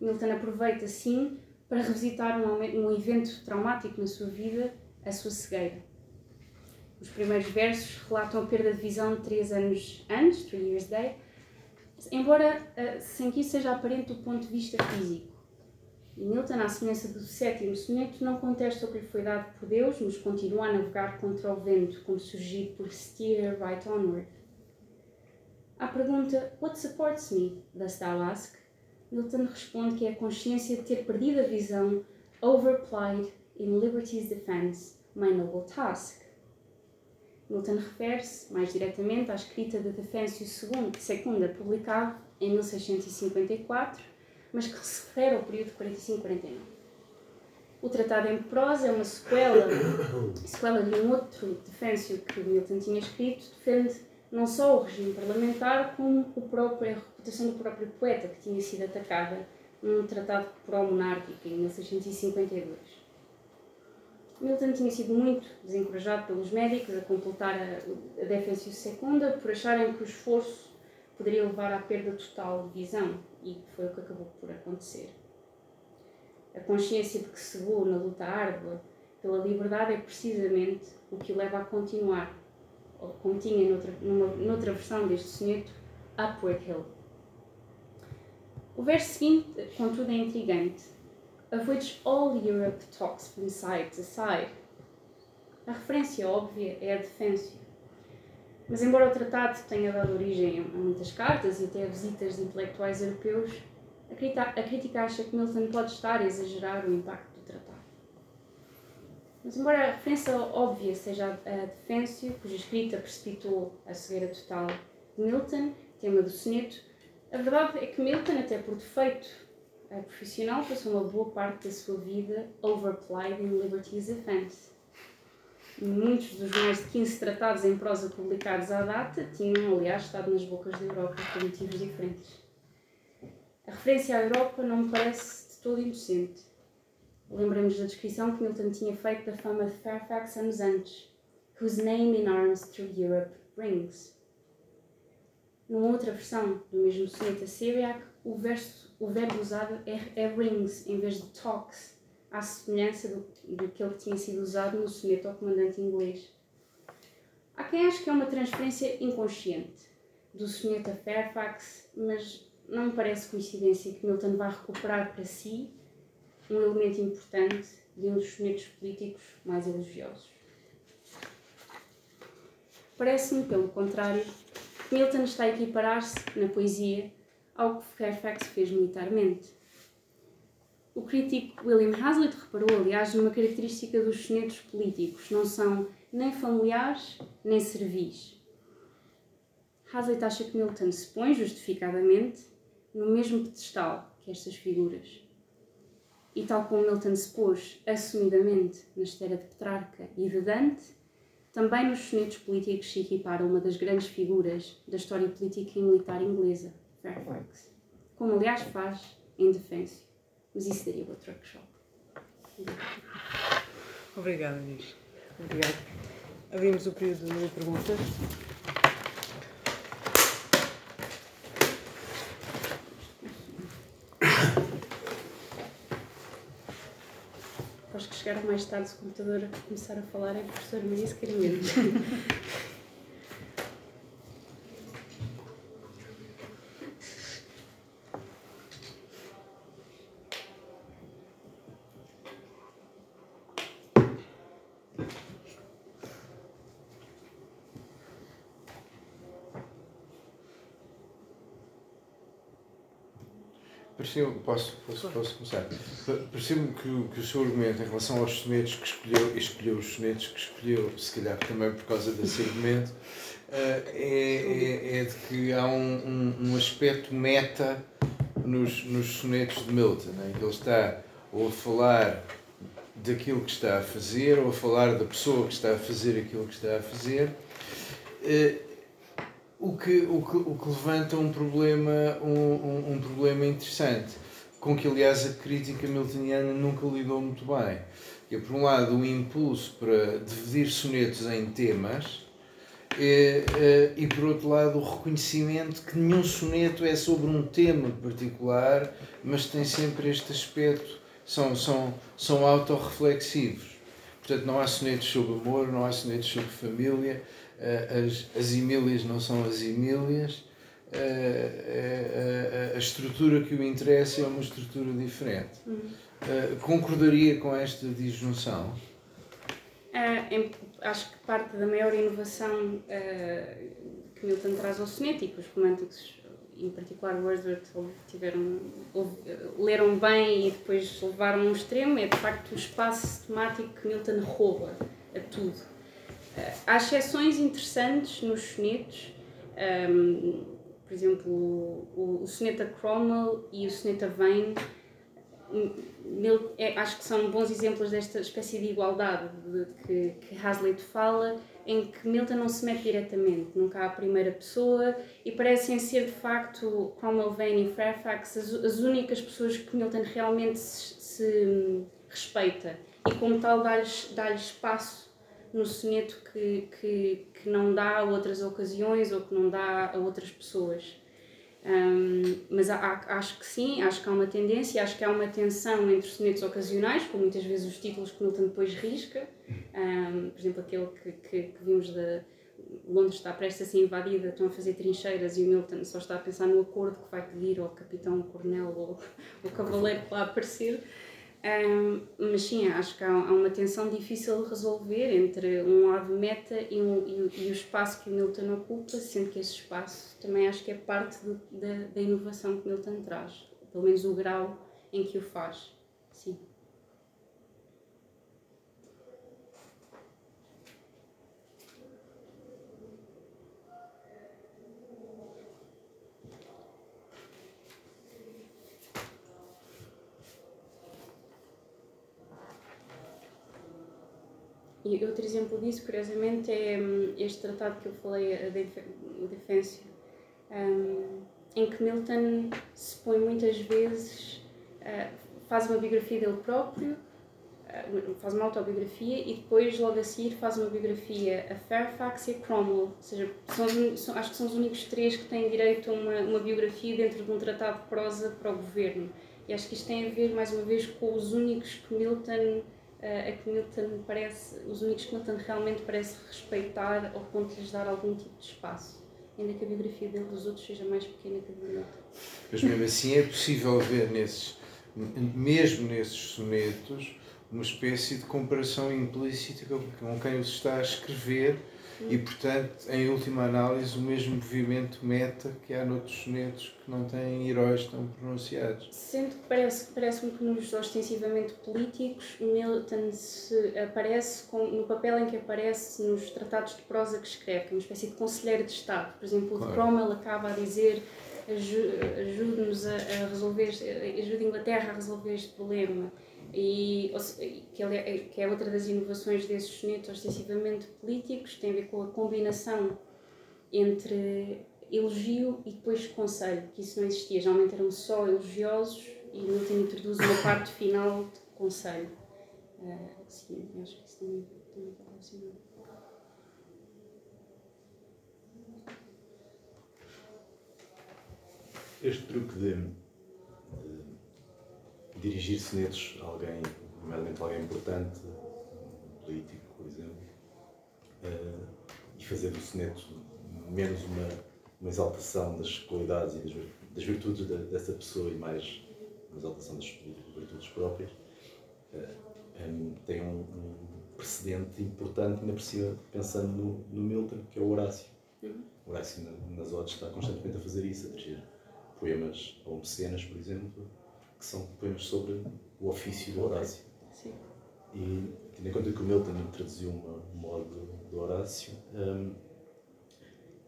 Milton aproveita, sim, para revisitar um, um evento traumático na sua vida, a sua cegueira. Os primeiros versos relatam a perda de visão três anos antes, Years Day, embora uh, sem que isso seja aparente do ponto de vista físico. E Milton, à semelhança do sétimo soneto, não contesta o que lhe foi dado por Deus, mas continua a navegar contra o vento, como surgido por Steer Right Onward. À pergunta What supports me? dost thou ask? Milton responde que é a consciência de ter perdido a visão overplied in liberty's defense, my noble task. Milton refere-se, mais diretamente, à escrita de Defensio II, publicado em 1654, mas que se refere ao período de 45-49. O tratado em prosa é uma sequela, sequela de um outro Defensio que Milton tinha escrito, defende não só o regime parlamentar, como o próprio, a reputação do próprio poeta, que tinha sido atacada num tratado pró-monárquico em 1652. Milton tinha sido muito desencorajado pelos médicos a completar a, a Defensio Secunda por acharem que o esforço poderia levar à perda total de visão, e foi o que acabou por acontecer. A consciência de que cegou na luta árdua pela liberdade é precisamente o que o leva a continuar, ou como tinha noutra, numa, noutra versão deste soneto, Upward Hill. O verso seguinte, contudo, é intrigante. Of which all Europe talks from side to side. A referência óbvia é a defência. Mas, embora o tratado tenha dado origem a muitas cartas e até a visitas de intelectuais europeus, a crítica acha que Milton pode estar a exagerar o impacto. Mas, embora a referência óbvia seja a defência, cuja escrita precipitou a cegueira total de Milton, tema do soneto, a verdade é que Milton, até por defeito profissional, passou uma boa parte da sua vida overplayed in Liberty's Defense. Muitos dos mais de 15 tratados em prosa publicados à data tinham, aliás, estado nas bocas da Europa por motivos diferentes. A referência à Europa não me parece de todo inocente. Lembramos da descrição que Milton tinha feito da fama de Fairfax anos antes, whose name in arms through Europe rings. Numa outra versão do mesmo soneto Syriac, o, o verbo usado é, é, rings em vez de talks, à semelhança do, do que tinha sido usado no soneto ao comandante inglês. Há quem ache que é uma transferência inconsciente do soneto a Fairfax, mas não me parece coincidência que Milton vá recuperar para si um elemento importante de um dos sonetos políticos mais elogiosos. Parece-me, pelo contrário, Milton está a equiparar-se, na poesia, ao que Fairfax fez militarmente. O crítico William Hazlitt reparou, aliás, numa característica dos sonetos políticos: não são nem familiares nem servis. Hazlitt acha que Milton se põe, justificadamente, no mesmo pedestal que estas figuras. E tal como Milton se pôs assumidamente na esteira de Petrarca e de Dante, também nos sonetos políticos se equipara uma das grandes figuras da história política e militar inglesa, Fairfax. Como aliás faz em Defense. Mas isso daria outro workshop. Obrigada, Inês. Obrigada. Abrimos o período de perguntas. Chegar mais tarde se o computador começar a falar é a professora Maria Secaramento. Pareceu posso, posso, posso começar? Pareceu-me que, que o seu argumento em relação aos sonetos que escolheu, escolheu os sonetos que escolheu, se calhar também por causa desse argumento, eh, é, é, é, de que há um, um, um aspecto meta nos, nos sonetos de Milton, em que ele está ou a falar daquilo que está a fazer, ou a falar da pessoa que está a fazer aquilo que está a fazer eh, o que, o que, o que levanta um problema, um, um, um, problema interessante, com que aliás a crítica miltoniana nunca lidou muito bem. Que é, por um lado, o impulso para dividir sonetos em temas, e, e por outro lado, o reconhecimento que nenhum soneto é sobre um tema particular, mas tem sempre este aspecto, são, são, são autorreflexivos. Portanto, não há sonetos sobre amor, não há sonetos sobre família, as, as Emílias não são as Emílias, a, eh, a, eh, a, estrutura que o interessa é uma estrutura diferente. Uhum. concordaria com esta disjunção? Uh, acho que parte da maior inovação uh, que Milton traz ao soneto e que os românticos, em particular Wordsworth, tiveram, leram bem e depois levaram a um extremo é de facto o espaço temático que Milton rouba a tudo há exceções interessantes nos sonetos, um, por exemplo, o, o soneto a Cromwell e o soneto a Vane, é, acho que são bons exemplos desta espécie de igualdade de, que, que Hazlitt fala, em que Milton não se mete diretamente, nunca há a primeira pessoa e parecem ser de facto Cromwell, Vane e Fairfax as, as únicas pessoas que Milton realmente se, se respeita. E como tal dá-lhes dá espaço no soneto que, que, que não dá a outras ocasiões ou que não dá a outras pessoas. Um, mas há, acho que sim, acho que há uma tendência, acho que há uma tensão entre sonetos ocasionais, como muitas vezes os títulos que Milton depois risca, um, por exemplo, aquele que, que, que vimos da Londres está prestes a ser invadida, estão a fazer trincheiras e o Milton só está a pensar no acordo que vai pedir ao capitão, ao coronel ou ao cavaleiro que lá aparecer. Um, mas sim, acho que há, há, uma tensão difícil de resolver entre um lado meta e, um, e, e, o espaço que o Milton ocupa, sendo que esse espaço também acho que é parte do, da, da inovação que Milton traz, pelo menos o grau em que o faz. Sim. Outro exemplo disso, curiosamente, é hum, este tratado que eu falei, o Defensa, um, em que Milton se põe muitas vezes, uh, faz uma biografia dele próprio, uh, faz uma autobiografia e depois, logo a seguir, faz uma biografia a Fairfax e a Cromwell. Ou seja, são, são, acho que são os únicos três que têm direito a uma, uma biografia dentro de um tratado de prosa para o governo. E acho que isto tem a ver, mais uma vez, com os únicos que Milton é que Milton parece, os únicos que Milton realmente parece respeitar ao ponto de lhes dar algum tipo de espaço, ainda que a biografia dele dos outros seja mais pequena que a de Milton. Mas mesmo assim é possível ver nesses, mesmo nesses sonetos, uma espécie de comparação implícita com quem os está a escrever e, portanto, em última análise, o mesmo movimento meta que há noutros sonetos que não têm heróis tão pronunciados. Sendo que parece, parece-me que nos ostensivamente políticos, Milton se aparece com, no papel em que aparece nos tratados de prosa que escreve, que é uma espécie de conselheiro de Estado. Por exemplo, claro. Cromwell acaba a dizer ajude-nos a, a resolver, ajude a Inglaterra a resolver este problema e que, é, que é outra das inovações desses sonetos ostensivamente políticos, tem a ver com a combinação entre elogio e depois conselho, que isso não existia, geralmente eram só elogiosos e Milton introduz uma parte final de conselho. Uh, sim, acho que isso também, também. Este truque de dirigir sonetos a alguém, nomeadamente alguém importante, um político, por exemplo, uh, e fazer do soneto menos uma, uma exaltação das qualidades e das, das virtudes de, dessa pessoa e mais uma exaltação das virtudes próprias, uh, eh, um, tem um, um, precedente importante, ainda por cima, pensando no, no Milton, que é o Horácio. Uhum. O Horácio, nas Odes, está constantemente a fazer isso, a dirigir poemas ou mecenas, por exemplo, que são poemas sobre o ofício do Horácio. Sim. E tendo em conta que o Milton traduziu uma, uma ode do Horácio, um,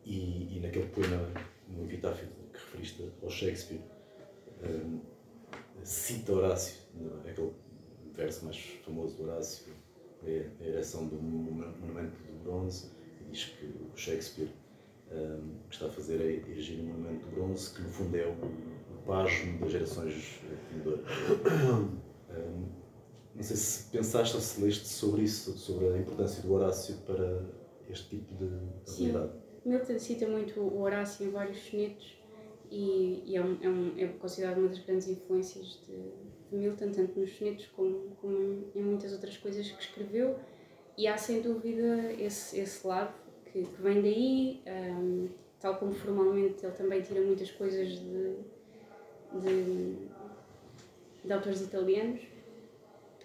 e, e, naquele poema, no epitáfio que referiste ao Shakespeare, um, cita Horácio, aquele verso mais famoso do Horácio, é a ereção do monumento do bronze, e diz que o Shakespeare um, que está a fazer é erigir um monumento de bronze, que no fundo é o pasmo das gerações não sei se pensaste ou se leste sobre isso, sobre a importância do Horácio para este tipo de habilidade. Sim, Milton cita muito o Horácio em vários sonetos e, e é, um, é, um, é, considerado uma das grandes influências de, de, Milton, tanto nos sonetos como, como em muitas outras coisas que escreveu. E há sem dúvida esse, esse lado que, que vem daí, um, tal como formalmente ele também tira muitas coisas de de, de autores italianos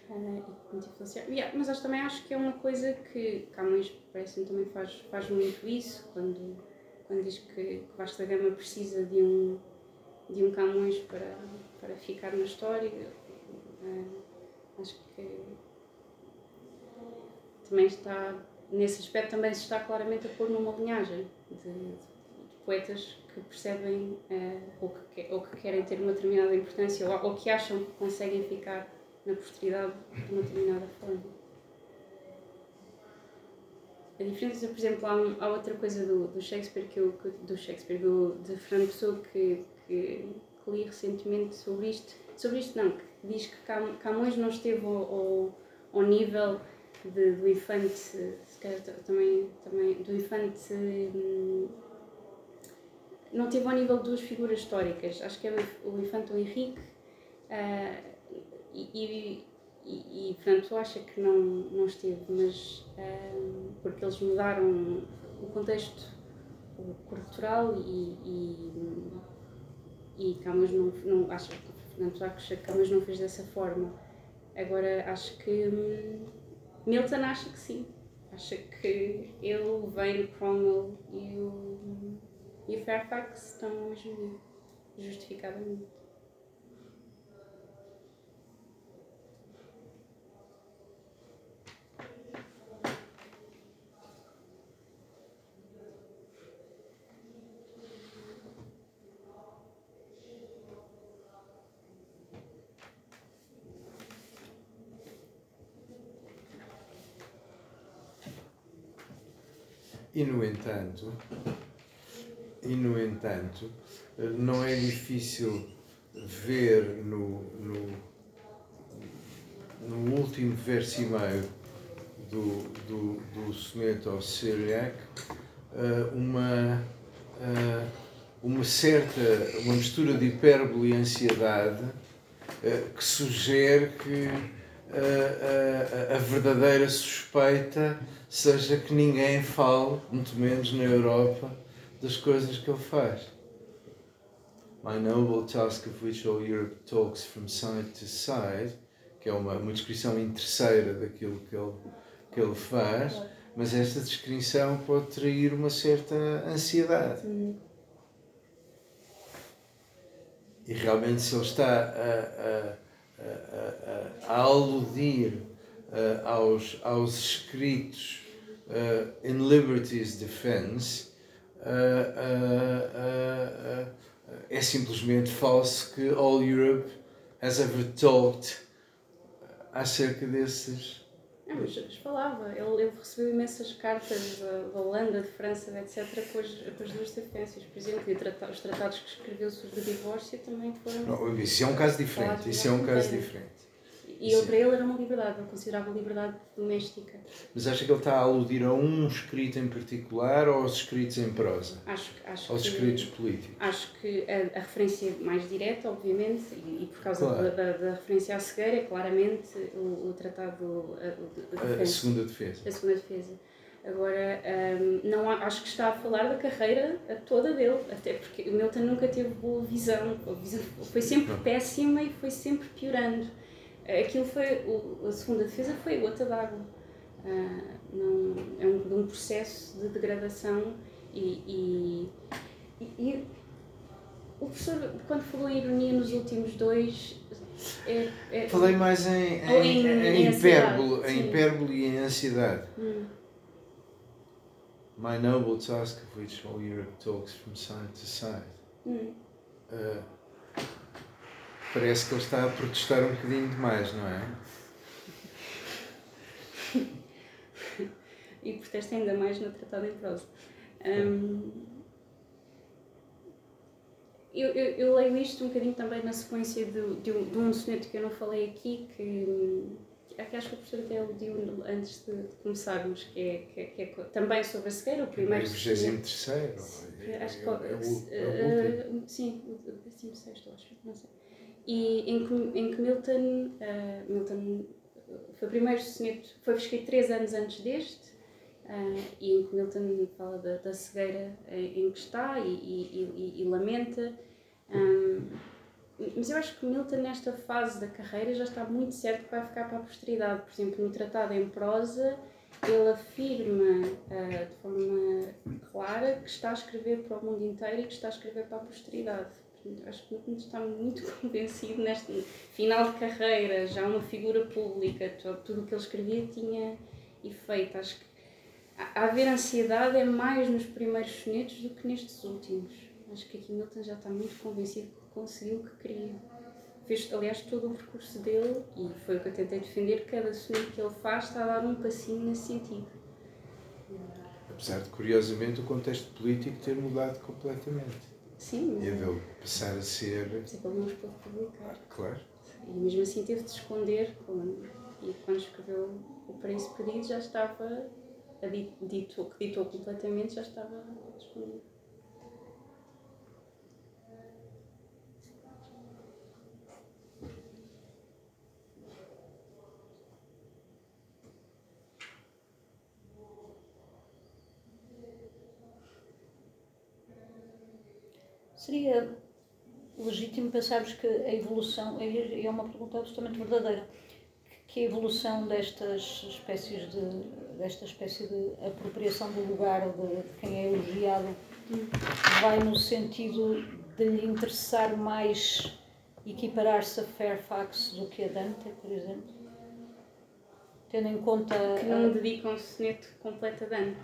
uh, influenciados. Yeah, mas acho, também acho que é uma coisa que Camões parece-me também faz, faz muito isso quando, quando diz que, que da Gama precisa de um, de um Camões para, para ficar na história. Uh, acho que também está, nesse aspecto, também se está claramente a pôr numa linhagem de, de poetas que percebem uh, ou, que, ou que querem ter uma determinada importância ou, ou que acham que conseguem ficar na posteridade de uma determinada forma. A diferença, por exemplo, há, há outra coisa do, do, Shakespeare que eu, do Shakespeare, do, de Fernando Pessoa que, que, que, li recentemente sobre isto, sobre isto não, que diz que Camões não esteve ao, ao, ao nível de, do infante, se calhar também, também do infante hum, não teve ao nível de duas figuras históricas. Acho que é o Infante Henrique uh, e, e, e, portanto, acha que não, não esteve, mas uh, porque eles mudaram o contexto cultural e, e, e Camus não, não acho que Fernando que Camus não fez dessa forma. Agora acho que hum, Milton acha que sim. Acha que ele, o Vane, Cromwell e o, e Fairfax estão mesmo justificadamente. E no entanto, e no entanto, não é difícil ver no, no, no último verso e meio do, do, do soneto ao Syriac eh, uma, eh, uma certa, uma mistura de hipérbole e ansiedade eh, que sugere que a, a verdadeira suspeita seja que ninguém fale, muito menos na Europa, das coisas que ele faz. My noble task of which all Europe talks from side to side, que é uma, uma descrição interesseira daquilo que ele, que ele faz, mas esta descrição pode trair uma certa ansiedade. E realmente, se ele está a, a, a, a aludir uh, aos, aos escritos uh, in liberty's defense uh, é simplesmente falso que all Europe has ever talked acerca desses. Não, mas, mas falava, ele, ele, recebeu imensas cartas da, da Holanda, de França, etc., com as, com as duas defensas, por exemplo, e os tratados que escreveu sobre o divórcio também foram. Não, isso é um caso diferente. Isso é um caso diferente. E ele, para ele era uma liberdade, ele considerava liberdade doméstica. Mas acha que ele está a aludir a um escrito em particular ou aos escritos em prosa? Acho, acho aos que, escritos políticos? Acho que a, a, referência mais direta, obviamente, e, e por causa claro. da, da, da, referência à cegueira, é claramente o, o tratado a, a, a, segunda defesa. A segunda defesa. Agora, um, não acho que está a falar da carreira toda dele, até porque o Milton nunca teve boa visão, a visão foi sempre péssima e foi sempre piorando aquilo foi, o, a segunda defesa foi a gota d'água. Uh, é um, um processo de degradação e, e, e, o professor, quando falou em ironia nos últimos dois. É, é, Falei mais em, em, em, em, em hipérbole, em hipérbole e em ansiedade. Hum. My noble task of which all Europe talks from side to side. Hum. Uh, Parece que ele está a protestar um bocadinho demais, não é? e protesta ainda mais no Tratado em Prosa. Um, eu, eu, eu, leio isto um bocadinho também na sequência de, de, um, de um soneto que eu não falei aqui, que, que acho que o professor até aludiu antes de, de começarmos, que é, que, é, que é também sobre a cegueira, o primeiro. O 23 Acho que. É, é, uh, sim, o 16, acho, não sei e em que, em que Milton, uh, Milton foi o primeiro soneto, foi escrito três anos antes deste, uh, e em que Milton fala da, da cegueira em, em que está e, e, e, e lamenta. Um, mas eu acho que Milton, nesta fase da carreira, já está muito certo que vai ficar para a posteridade. Por exemplo, no Tratado em Prosa, ele afirma uh, de forma clara que está a escrever para o mundo inteiro e que está a escrever para a posteridade acho que não está muito convencido neste final de carreira, já uma figura pública, tudo o que ele escrevia tinha efeito. Acho que haver ansiedade é mais nos primeiros sonetos do que nestes últimos. Acho que aqui Milton já está muito convencido que conseguiu o que queria. Fez, aliás, todo o percurso dele, e foi o que eu tentei defender, cada soneto que ele faz está a dar um passinho nesse sentido. Apesar de, curiosamente, o contexto político ter mudado completamente. Sim, mas. E dele passar a ser. Por exemplo, ele não os pôde publicar. Claro. E mesmo assim teve de esconder. E quando escreveu o Paraíso Perdido já estava. A dito, que ditou completamente já estava escondido. Seria legítimo pensarmos que a evolução, e é uma pergunta absolutamente verdadeira, que a evolução destas espécies de, desta espécie de apropriação do lugar de, quem é elogiado vai no sentido de lhe interessar mais equiparar-se a Fairfax do que a Dante, por exemplo? Tendo em conta. Que não dedica um soneto completo a Dante.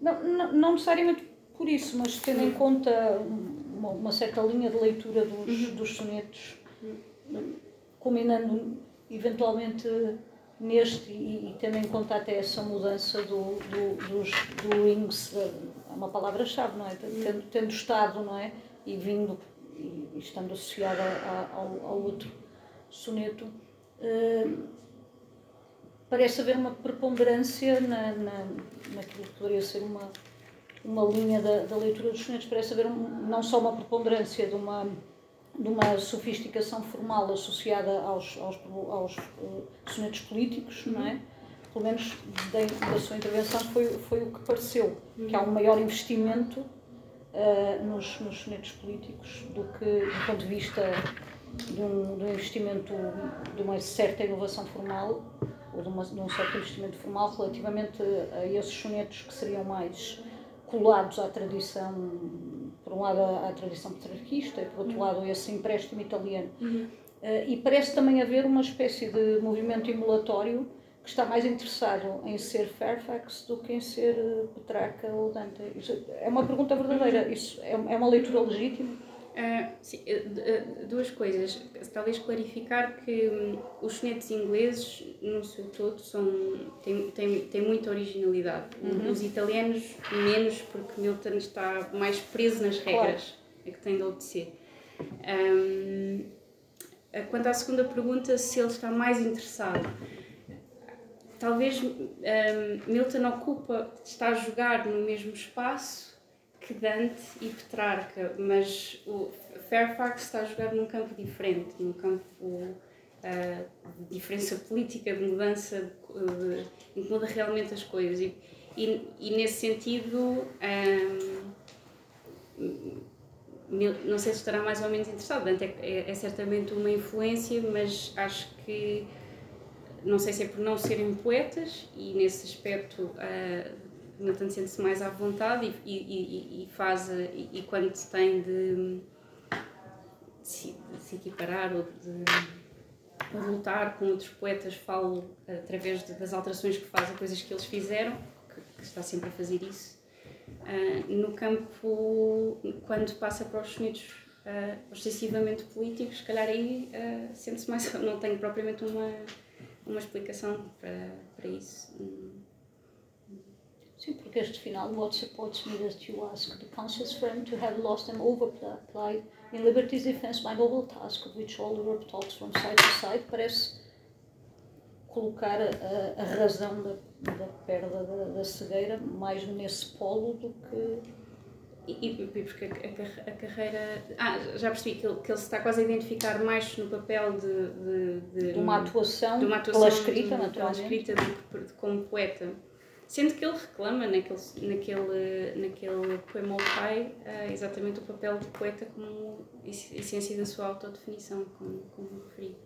Não, não, não necessariamente por isso, mas tendo em conta uma, uma certa linha de leitura dos, uhum. dos sonetos, uhum. culminando eventualmente neste e, e, tendo em conta até essa mudança do, do, dos, do rings, é uma palavra-chave, não é? Tendo, tendo estado, não é? E vindo e, e estando associada ao, ao outro soneto, uh, parece haver uma preponderância na, na, naquilo que poderia ser uma, uma linha da, da leitura dos sonetos, parece haver um, não só uma preponderância de uma de uma sofisticação formal associada aos, aos, aos uh, sonetos políticos, não é? Pelo menos da, da sua intervenção foi, foi o que pareceu, que há um maior investimento uh, nos, nos sonetos políticos do que do ponto de vista de um, de um investimento de uma certa inovação formal ou de, uma, de um certo investimento formal relativamente a esses sonetos que seriam mais colados à tradição, por um lado à, tradição petrarquista e por outro lado a esse empréstimo italiano. Uhum. Uh, e parece também haver uma espécie de movimento emulatório que está mais interessado em ser Fairfax do que em ser uh, Petrarca ou Dante. Isso é uma pergunta verdadeira. Isso é, é uma leitura legítima? Uh, sim, uh, duas coisas. Talvez clarificar que um, os sonetos ingleses, no seu todo, são, têm, têm, têm muita originalidade. Uhum. Os italianos, menos, porque Milton está mais preso nas regras claro. É que tem de obedecer. Um, quanto à segunda pergunta, se ele está mais interessado, talvez um, Milton ocupa, está a jogar no mesmo espaço que Dante e Petrarca, mas o Fairfax está a jogar num campo diferente, num campo uh, de diferença política, de mudança, de, de muda realmente as coisas. E, e, e nesse sentido, um, não sei se estará mais ou menos interessado. Dante é, é, é certamente uma influência, mas acho que não sei se é por não serem poetas e nesse aspecto uh, Milton sente-se mais à vontade e, e, e faz, e, e, quando se tem de, de, se, de se equiparar ou de, de lutar com outros poetas, falo através das alterações que faz a coisas que eles fizeram, que, que está sempre a fazer isso. Uh, no campo, quando passa para os sonetos uh, políticos, se calhar aí uh, sente-se mais. Não tenho propriamente uma, uma explicação para, para isso. Sim, porque este final, what supports me that you ask the conscious friend to have lost them overapplied in liberty's defense my noble task, of which all Europe talks from side to side, parece colocar a, a razão da, da perda da, da, cegueira mais nesse polo do que. E, e porque a, a, carreira. Ah, já percebi que ele, que ele se está quase a identificar mais no papel de. de, de, de uma atuação, de uma atuação pela escrita, de, pela escrita do que como poeta. Sendo que ele reclama naquele, naquele, naquele poema ao pai uh, exatamente o papel de poeta como essência da sua autodefinição, como, como referi.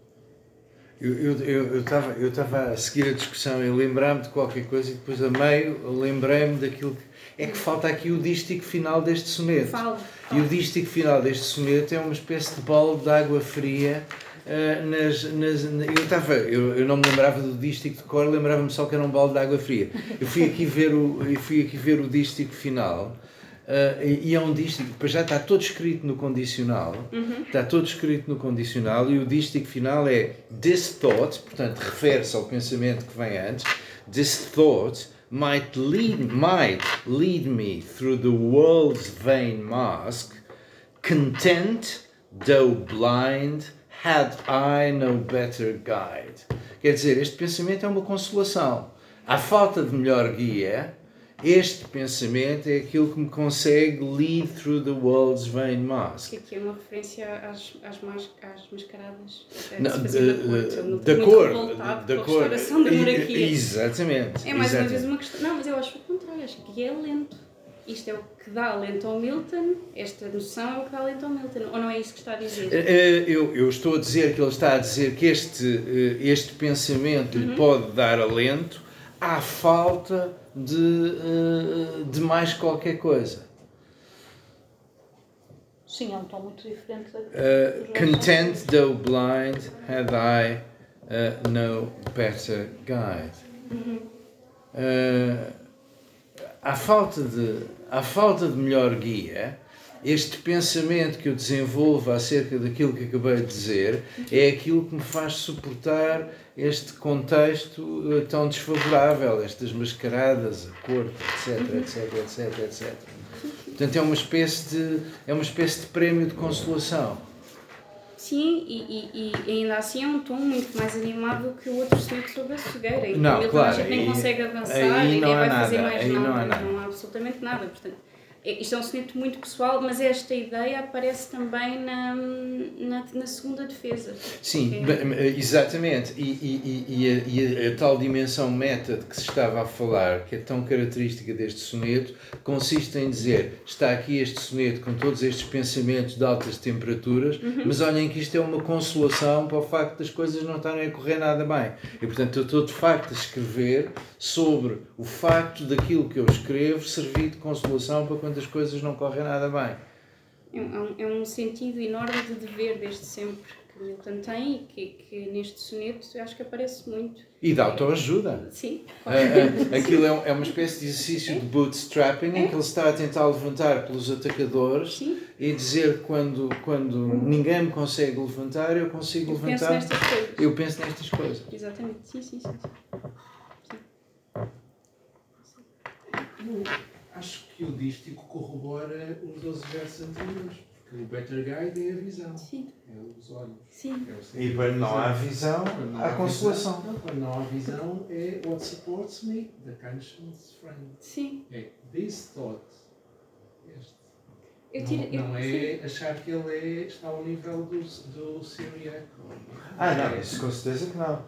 Eu estava eu, eu, eu a seguir a discussão e lembrar-me de qualquer coisa e depois a meio lembrei-me daquilo que. É que falta aqui o dístico final deste soneto. Fala, fala. E o dístico final deste soneto é uma espécie de balde de água fria Uh, nas, nas, eu estava, eu, eu não me lembrava do dístico de cor, lembrava-me só que era um balde de água fria. Eu fui aqui ver o, eu fui aqui ver o dístico final uh, e, e, é um dístico, depois já está todo escrito no condicional, uhum. está todo escrito no condicional e o dístico final é this thought, portanto refere-se ao pensamento que vem antes, this thought might lead, might lead me through the world's vain mask, content though blind Had I no better guide. Quer dizer, este pensamento é uma consolação. À falta de melhor guia, este pensamento é aquilo que me consegue lead through the world's vain mask. Que aqui é uma referência às, às, mas, às mascaradas. Não, de, da cor. Da cor. Da monarquia. Exatamente. É mais exatamente. uma vez uma questão. Não, mas eu acho o contrário. Acho que é lento. Isto é o que dá alento ao Milton, esta noção é o que dá alento ao Milton, ou não é isso que está a dizer? Eh, Eu, eu estou a dizer que ele está a dizer que este, eh, este pensamento lhe pode dar alento à falta de, eh, de mais qualquer coisa. Sim, é um tom muito diferente da Uh, content though blind, had I uh, no better guide. Uh, à, falta de, à falta de melhor guia, este pensamento que eu desenvolvo acerca daquilo que acabei de dizer é aquilo que me faz suportar este contexto uh, tão desfavorável, estas mascaradas, a corte, etc, etc, etc, etc. Portanto, é uma espécie de, é uma espécie de prémio de consolação. Sim, e, e, e ainda assim é um tom muito mais animado que o outro soneto sobre a cegueira, que Não, claro, a gente nem aí- consegue avançar e não nem vai fazer nada, mais aí não nada, nada. não há absolutamente nada. Portanto, isto é um soneto muito pessoal, mas esta ideia aparece também na, na, na segunda defesa. Sim, Ok. bem, exatamente. E, e, e, a, e a tal dimensão meta de que se estava a falar, que é tão característica deste soneto, consiste em dizer: está aqui este soneto com todos estes pensamentos de altas temperaturas, mas olhem que isto é uma consolação para o facto das coisas não estarem a correr nada bem. E portanto, eu estou de facto a escrever sobre o facto daquilo que eu escrevo servir de consolação para quando as coisas não correm nada bem. É um, é um- é um sentido enorme de dever desde sempre que Milton tem e que, que neste soneto eu acho que aparece muito. E de autoajuda. Sim, Ah, ah, aquilo é, um- é uma espécie de exercício de bootstrapping em que ele está a tentar levantar pelos atacadores sim. e dizer quando, quando ninguém me consegue levantar, eu consigo Eu penso levantar. nestas coisas. Eu penso nestas coisas. Exatamente, sim, sim, sim. Eu acho que o dístico corrobora os 12 versos anteriores, porque o Better Guide é a visão, Sim, é os olhos. sim. É o E quando não há visão, não há consolação. Visão, não, quando não há visão, é what supports me, the conscience friend. Sim. É this thought. Este. Eu não, tiro, eu, não sim. é achar que ele é, está ao nível do, do Syriac. Ah, não, isso com certeza que não.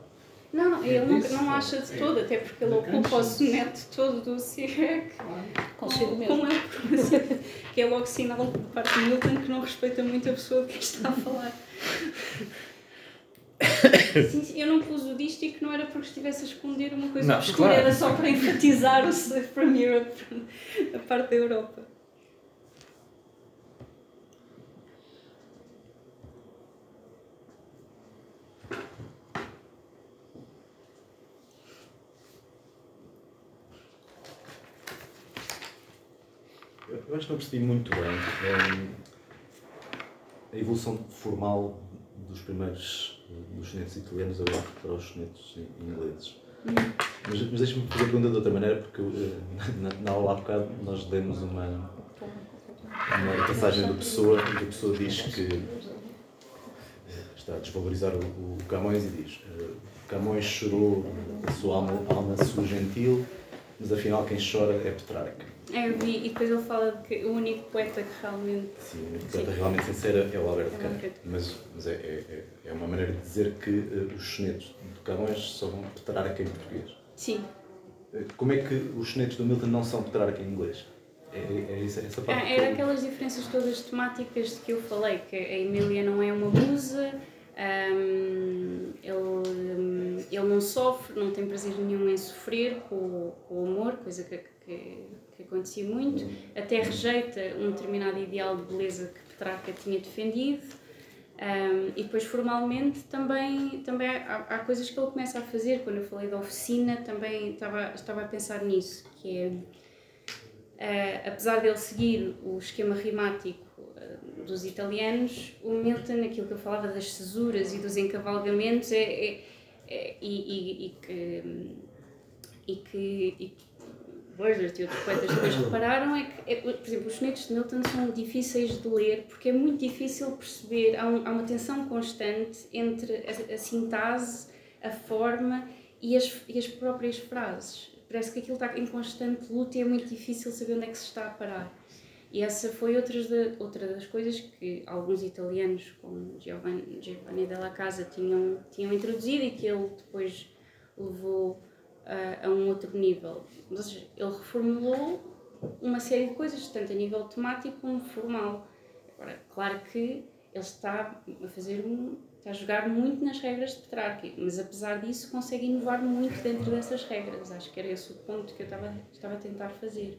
Não, ele não, não acha de é. todo, até porque ele ocupa o soneto todo do Sirac. Claro. Consigo mesmo. Como é que é logo sinal de parte de Milton que não respeita muito a pessoa de quem está a falar. Sim, sim, eu não pus o dístico, não era porque estivesse a esconder uma coisa Não, obscura, claro. era só para enfatizar o Slave from Europe, a parte da Europa. Eu acho que não percebi muito bem hum, a evolução formal dos primeiros dos sonetos italianos agora para os sonetos in- ingleses. Mas, mas deixa-me fazer a pergunta de outra maneira, porque eh, na, na aula há bocado nós lemos uma, uma passagem do Pessoa em que a pessoa diz que eh, está a desvalorizar o, o Camões e diz eh, Camões chorou a sua alma, alma sua gentil, mas afinal quem chora é Petrarca. É, eu vi, e depois ele fala que o único poeta que realmente. Sim, a poeta realmente sincera é o Alberto É o. Alberto. Mas, mas é, é, é- é uma maneira de dizer que eh, os sonetos do Camões só vão Petrarca em português. Sim. Eh, Como é que os sonetos do Milton não são Petrarca em inglês? É, é, é essa parte. É, era aquelas diferenças todas temáticas de que eu falei, que a Emília não é uma musa, hum, ele, hum, ele não sofre, não tem prazer nenhum em sofrer com, o- com o amor, coisa que, que, que acontecia muito, até rejeita um determinado ideal de beleza que Petrarca tinha defendido. hum, e depois formalmente também, também há, há coisas que ele começa a fazer. Quando eu falei da oficina, também estava, estava a pensar nisso, que é Uh, apesar dele seguir o esquema rimático uh, dos italianos, o Milton, aquilo que eu falava das cesuras e dos encavalgamentos, é, é- é- e, e- e que, e que, e que Wordsworth e outros poetas depois repararam é que, é, por exemplo, os sonetos de Milton são difíceis de ler porque é muito difícil perceber, há, um- há uma tensão constante entre a, a sintase, a forma e as, e as próprias frases. Parece que aquilo está em constante luta e é muito difícil saber onde é que se está a parar. E essa foi da, outra das coisas que alguns italianos, como Giovanni, Giovanni della Casa, tinham, tinham introduzido e que ele depois levou ah, a um outro nível. Ou seja, ele reformulou uma série de coisas, tanto a nível temático como formal. Agora, claro que ele está a fazer um, está a jogar muito nas regras de Petrarca, mas apesar disso consegue inovar muito dentro dessas regras. Acho que era esse o ponto que eu estava, estava a tentar fazer.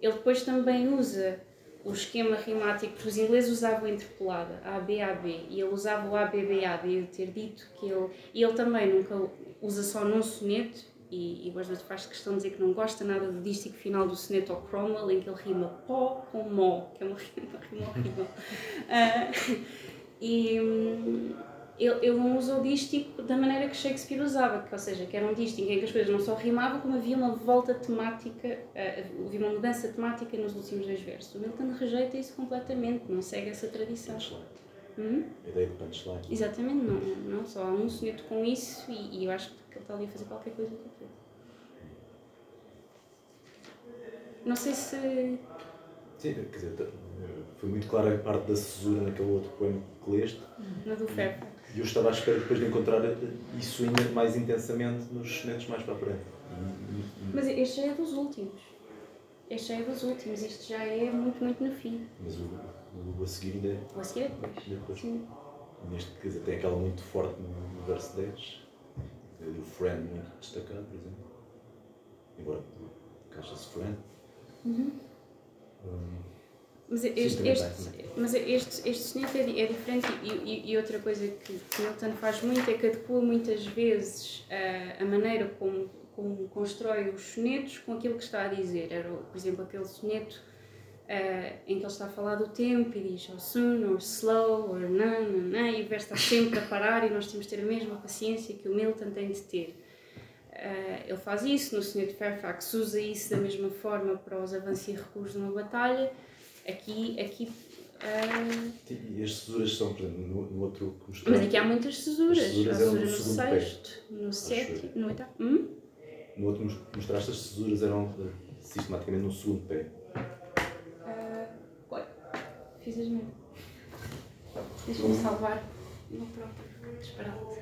Ele depois também usa o esquema rimático que os ingleses usavam interpolada, ABAB, e ele usava o ABBAB, eu ter dito que ele. E ele também nunca usa só num soneto, e, e Wordsworth faz questão de dizer que não gosta nada do dístico final do soneto ao Cromwell, em que ele rima pó com mó, que é uma rima, rima horrível. uh, e hum, ele, ele não usa o dístico da maneira que Shakespeare usava, que, ou seja, que era um dístico em que as coisas não só rimavam, como havia uma volta temática, uh, havia uma mudança temática nos últimos dois versos. O Milton rejeita isso completamente, não segue essa tradição. Hum? A ideia de punchline. Exatamente, não, não só há um soneto com isso e, e eu acho que ele está ali a fazer qualquer coisa com aquilo. Não sei se. Sim, quer dizer, foi muito clara a parte da cesura naquele outro poema que leste. Na do Fairfax. E eu estava à espera depois de encontrar isso ainda mais intensamente nos sonetos mais para a frente. Mas este já é dos últimos. Este já é dos últimos, este já é muito, muito no fim. Mas o, o a seguir ainda é. O a seguir é depois. depois. Sim. Neste, quer dizer, tem aquela muito forte no, no verso 10. O friend muito destacado, por exemplo. Embora caixa-se friend. Uhum. Um, Mas este, este, mas este, este soneto é, é diferente e, e, e, outra coisa que, que Milton faz muito é que adequa muitas vezes a, a maneira como, como constrói os sonetos com aquilo que está a dizer. Era, por exemplo, aquele soneto uh, em que ele está a falar do tempo e diz or soon, or slow, or nan, nan, nan, e o verso está sempre a parar e nós temos de ter a mesma paciência que o Milton tem de ter. Uh, ele faz isso, no soneto de Fairfax usa isso da mesma forma para os avanços e recuos de uma batalha. Aqui, aqui Uh... E as cesuras são, por exemplo, no, no outro que mostrou. Mas aqui há muitas cesuras. As cesuras há cesura no, no sexto, pé. no sétimo, no oitavo. Hum? No outro que mostraste, as cesuras eram sistematicamente no segundo pé. Fiz as mesmas. Deixa-me salvar o meu próprio disparate.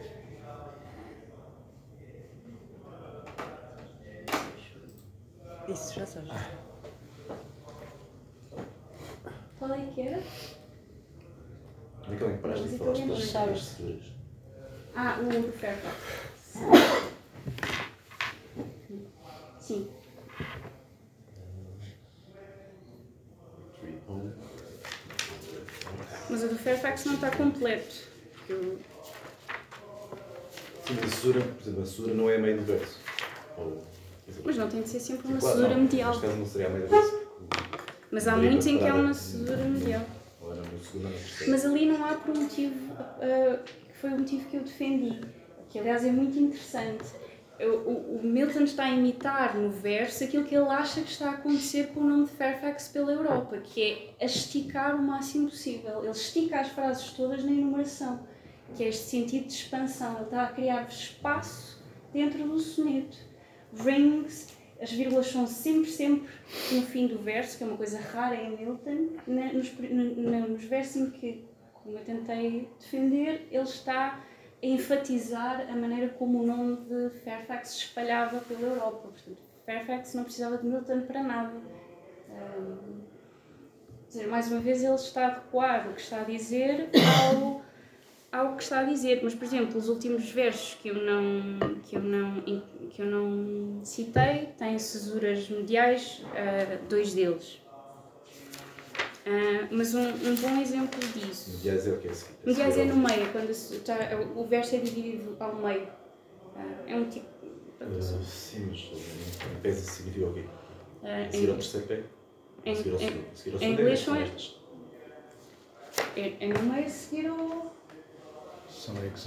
Isso, já sabes. Qual é que era? Onde é que paraste de falar das cesuras? Ah, o do Fairfax. Sim. Mas o do Fairfax não está completo. Eu... Sim, a cesura, por exemplo, a cesura não é meio do verso. Ou, mas não tem de ser sempre uma claro, cesura medial. Caso não seria a meio do verso. Mas há muitos em que é uma cesura medial. Mas ali não há por um motivo, uh, que foi o motivo que eu defendi, que aliás é muito interessante. O, o, Milton está a imitar no verso aquilo que ele acha que está a acontecer com o nome de Fairfax pela Europa, que é a esticar o máximo possível. Ele estica as frases todas na enumeração, que é este sentido de expansão. Ele está a criar espaço dentro do soneto. Rings, as vírgulas são sempre, sempre no fim do verso, que é uma coisa rara em Milton. Nos, nos versos em que, como eu tentei defender, ele está enfatizar a maneira como o nome de Fairfax se espalhava pela Europa. Portanto, Fairfax não precisava de Milton para nada. Um, dizer, mais uma vez, ele está a adequar o que está a dizer ao, ao que está a dizer. Mas, por exemplo, os últimos versos que eu não, que eu não, que eu não citei têm cesuras mediais, uh, dois deles. Uh, mas um, um, bom exemplo disso. Mediais é o que é? Mediais é no meio, quando está, o verso é dividido ao meio. Uh, é um tipo. Uh, sim, mas em pé significa o quê? Uh, seguir ao terceiro pé? Em, seguir ao segundo? Seguir ao em inglês são estas. É, é no meio seguir ao. São exatos.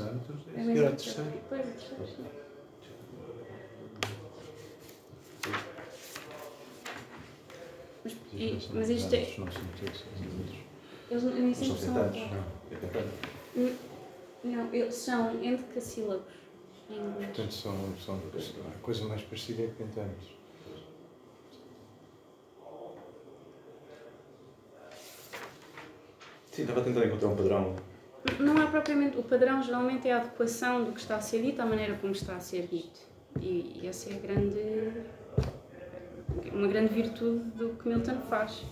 É seguir ao terceiro. Depois, o terceiro. Mas, e, mas isto é. Eles nem sempre são. Não, não, eles são endecassílabos. Portanto, são, são a coisa mais parecida é pintados. Sim, estava a tentar encontrar um padrão. Não há propriamente. O padrão geralmente é a adequação do que está a ser dito à maneira como está a ser dito. E, e essa é a grande uma grande virtude do que Milton faz.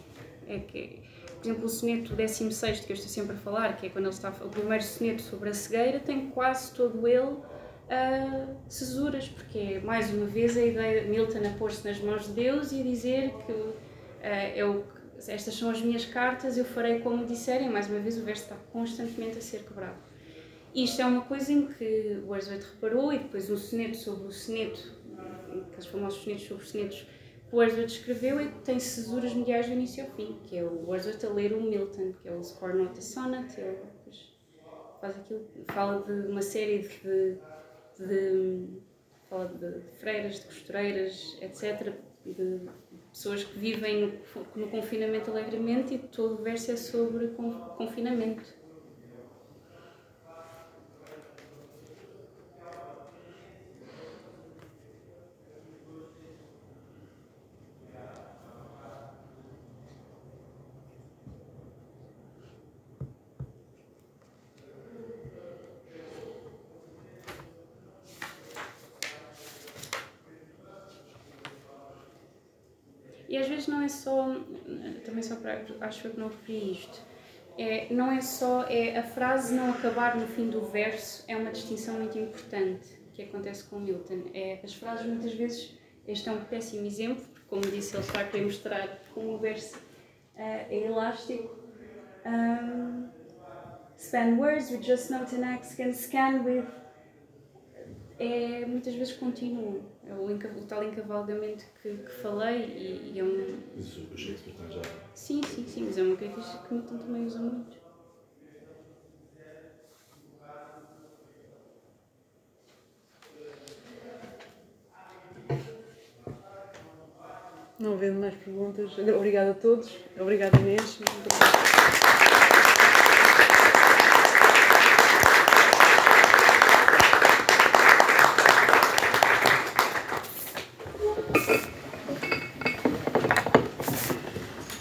É que, por exemplo, o soneto 16 que eu estou sempre a falar, que é quando ele está o primeiro soneto sobre a cegueira, tem quase todo ele uh, cesuras, porque é mais uma vez a ideia de Milton a pôr-se nas mãos de Deus e a dizer que uh, eu, estas são as minhas cartas, eu farei como disserem, mais uma vez o verso está constantemente a ser quebrado. Isto é uma coisa em que Wordsworth reparou e depois um soneto sobre o soneto, aqueles famosos sonetos sobre os sonetos o Wordsworth escreveu e tem cesuras mediais do início ao fim, que é o Wordsworth a ler o Milton, que é o Not a Sonnet, ele faz aquilo, fala de uma série de, de fala de freiras, de costureiras, etc., de pessoas que vivem no, no confinamento alegremente e todo o verso é sobre confinamento. E às vezes não é só, também só para, acho que não referi isto, é, não é só, é a frase não acabar no fim do verso é uma distinção muito importante que acontece com Milton. É, as frases muitas vezes, este é um péssimo exemplo, porque como disse, ele está a querer mostrar como o verso uh, é elástico. Um, span words with just note and accent, scan with é muitas vezes contínuo. É o, o tal encavalgamento que, que falei e, e é um. Isso o Shakespeare já. Sim, sim, sim, mas é uma característica que Milton também usa muito. Não havendo mais perguntas, obrigada a todos. Obrigada Inês.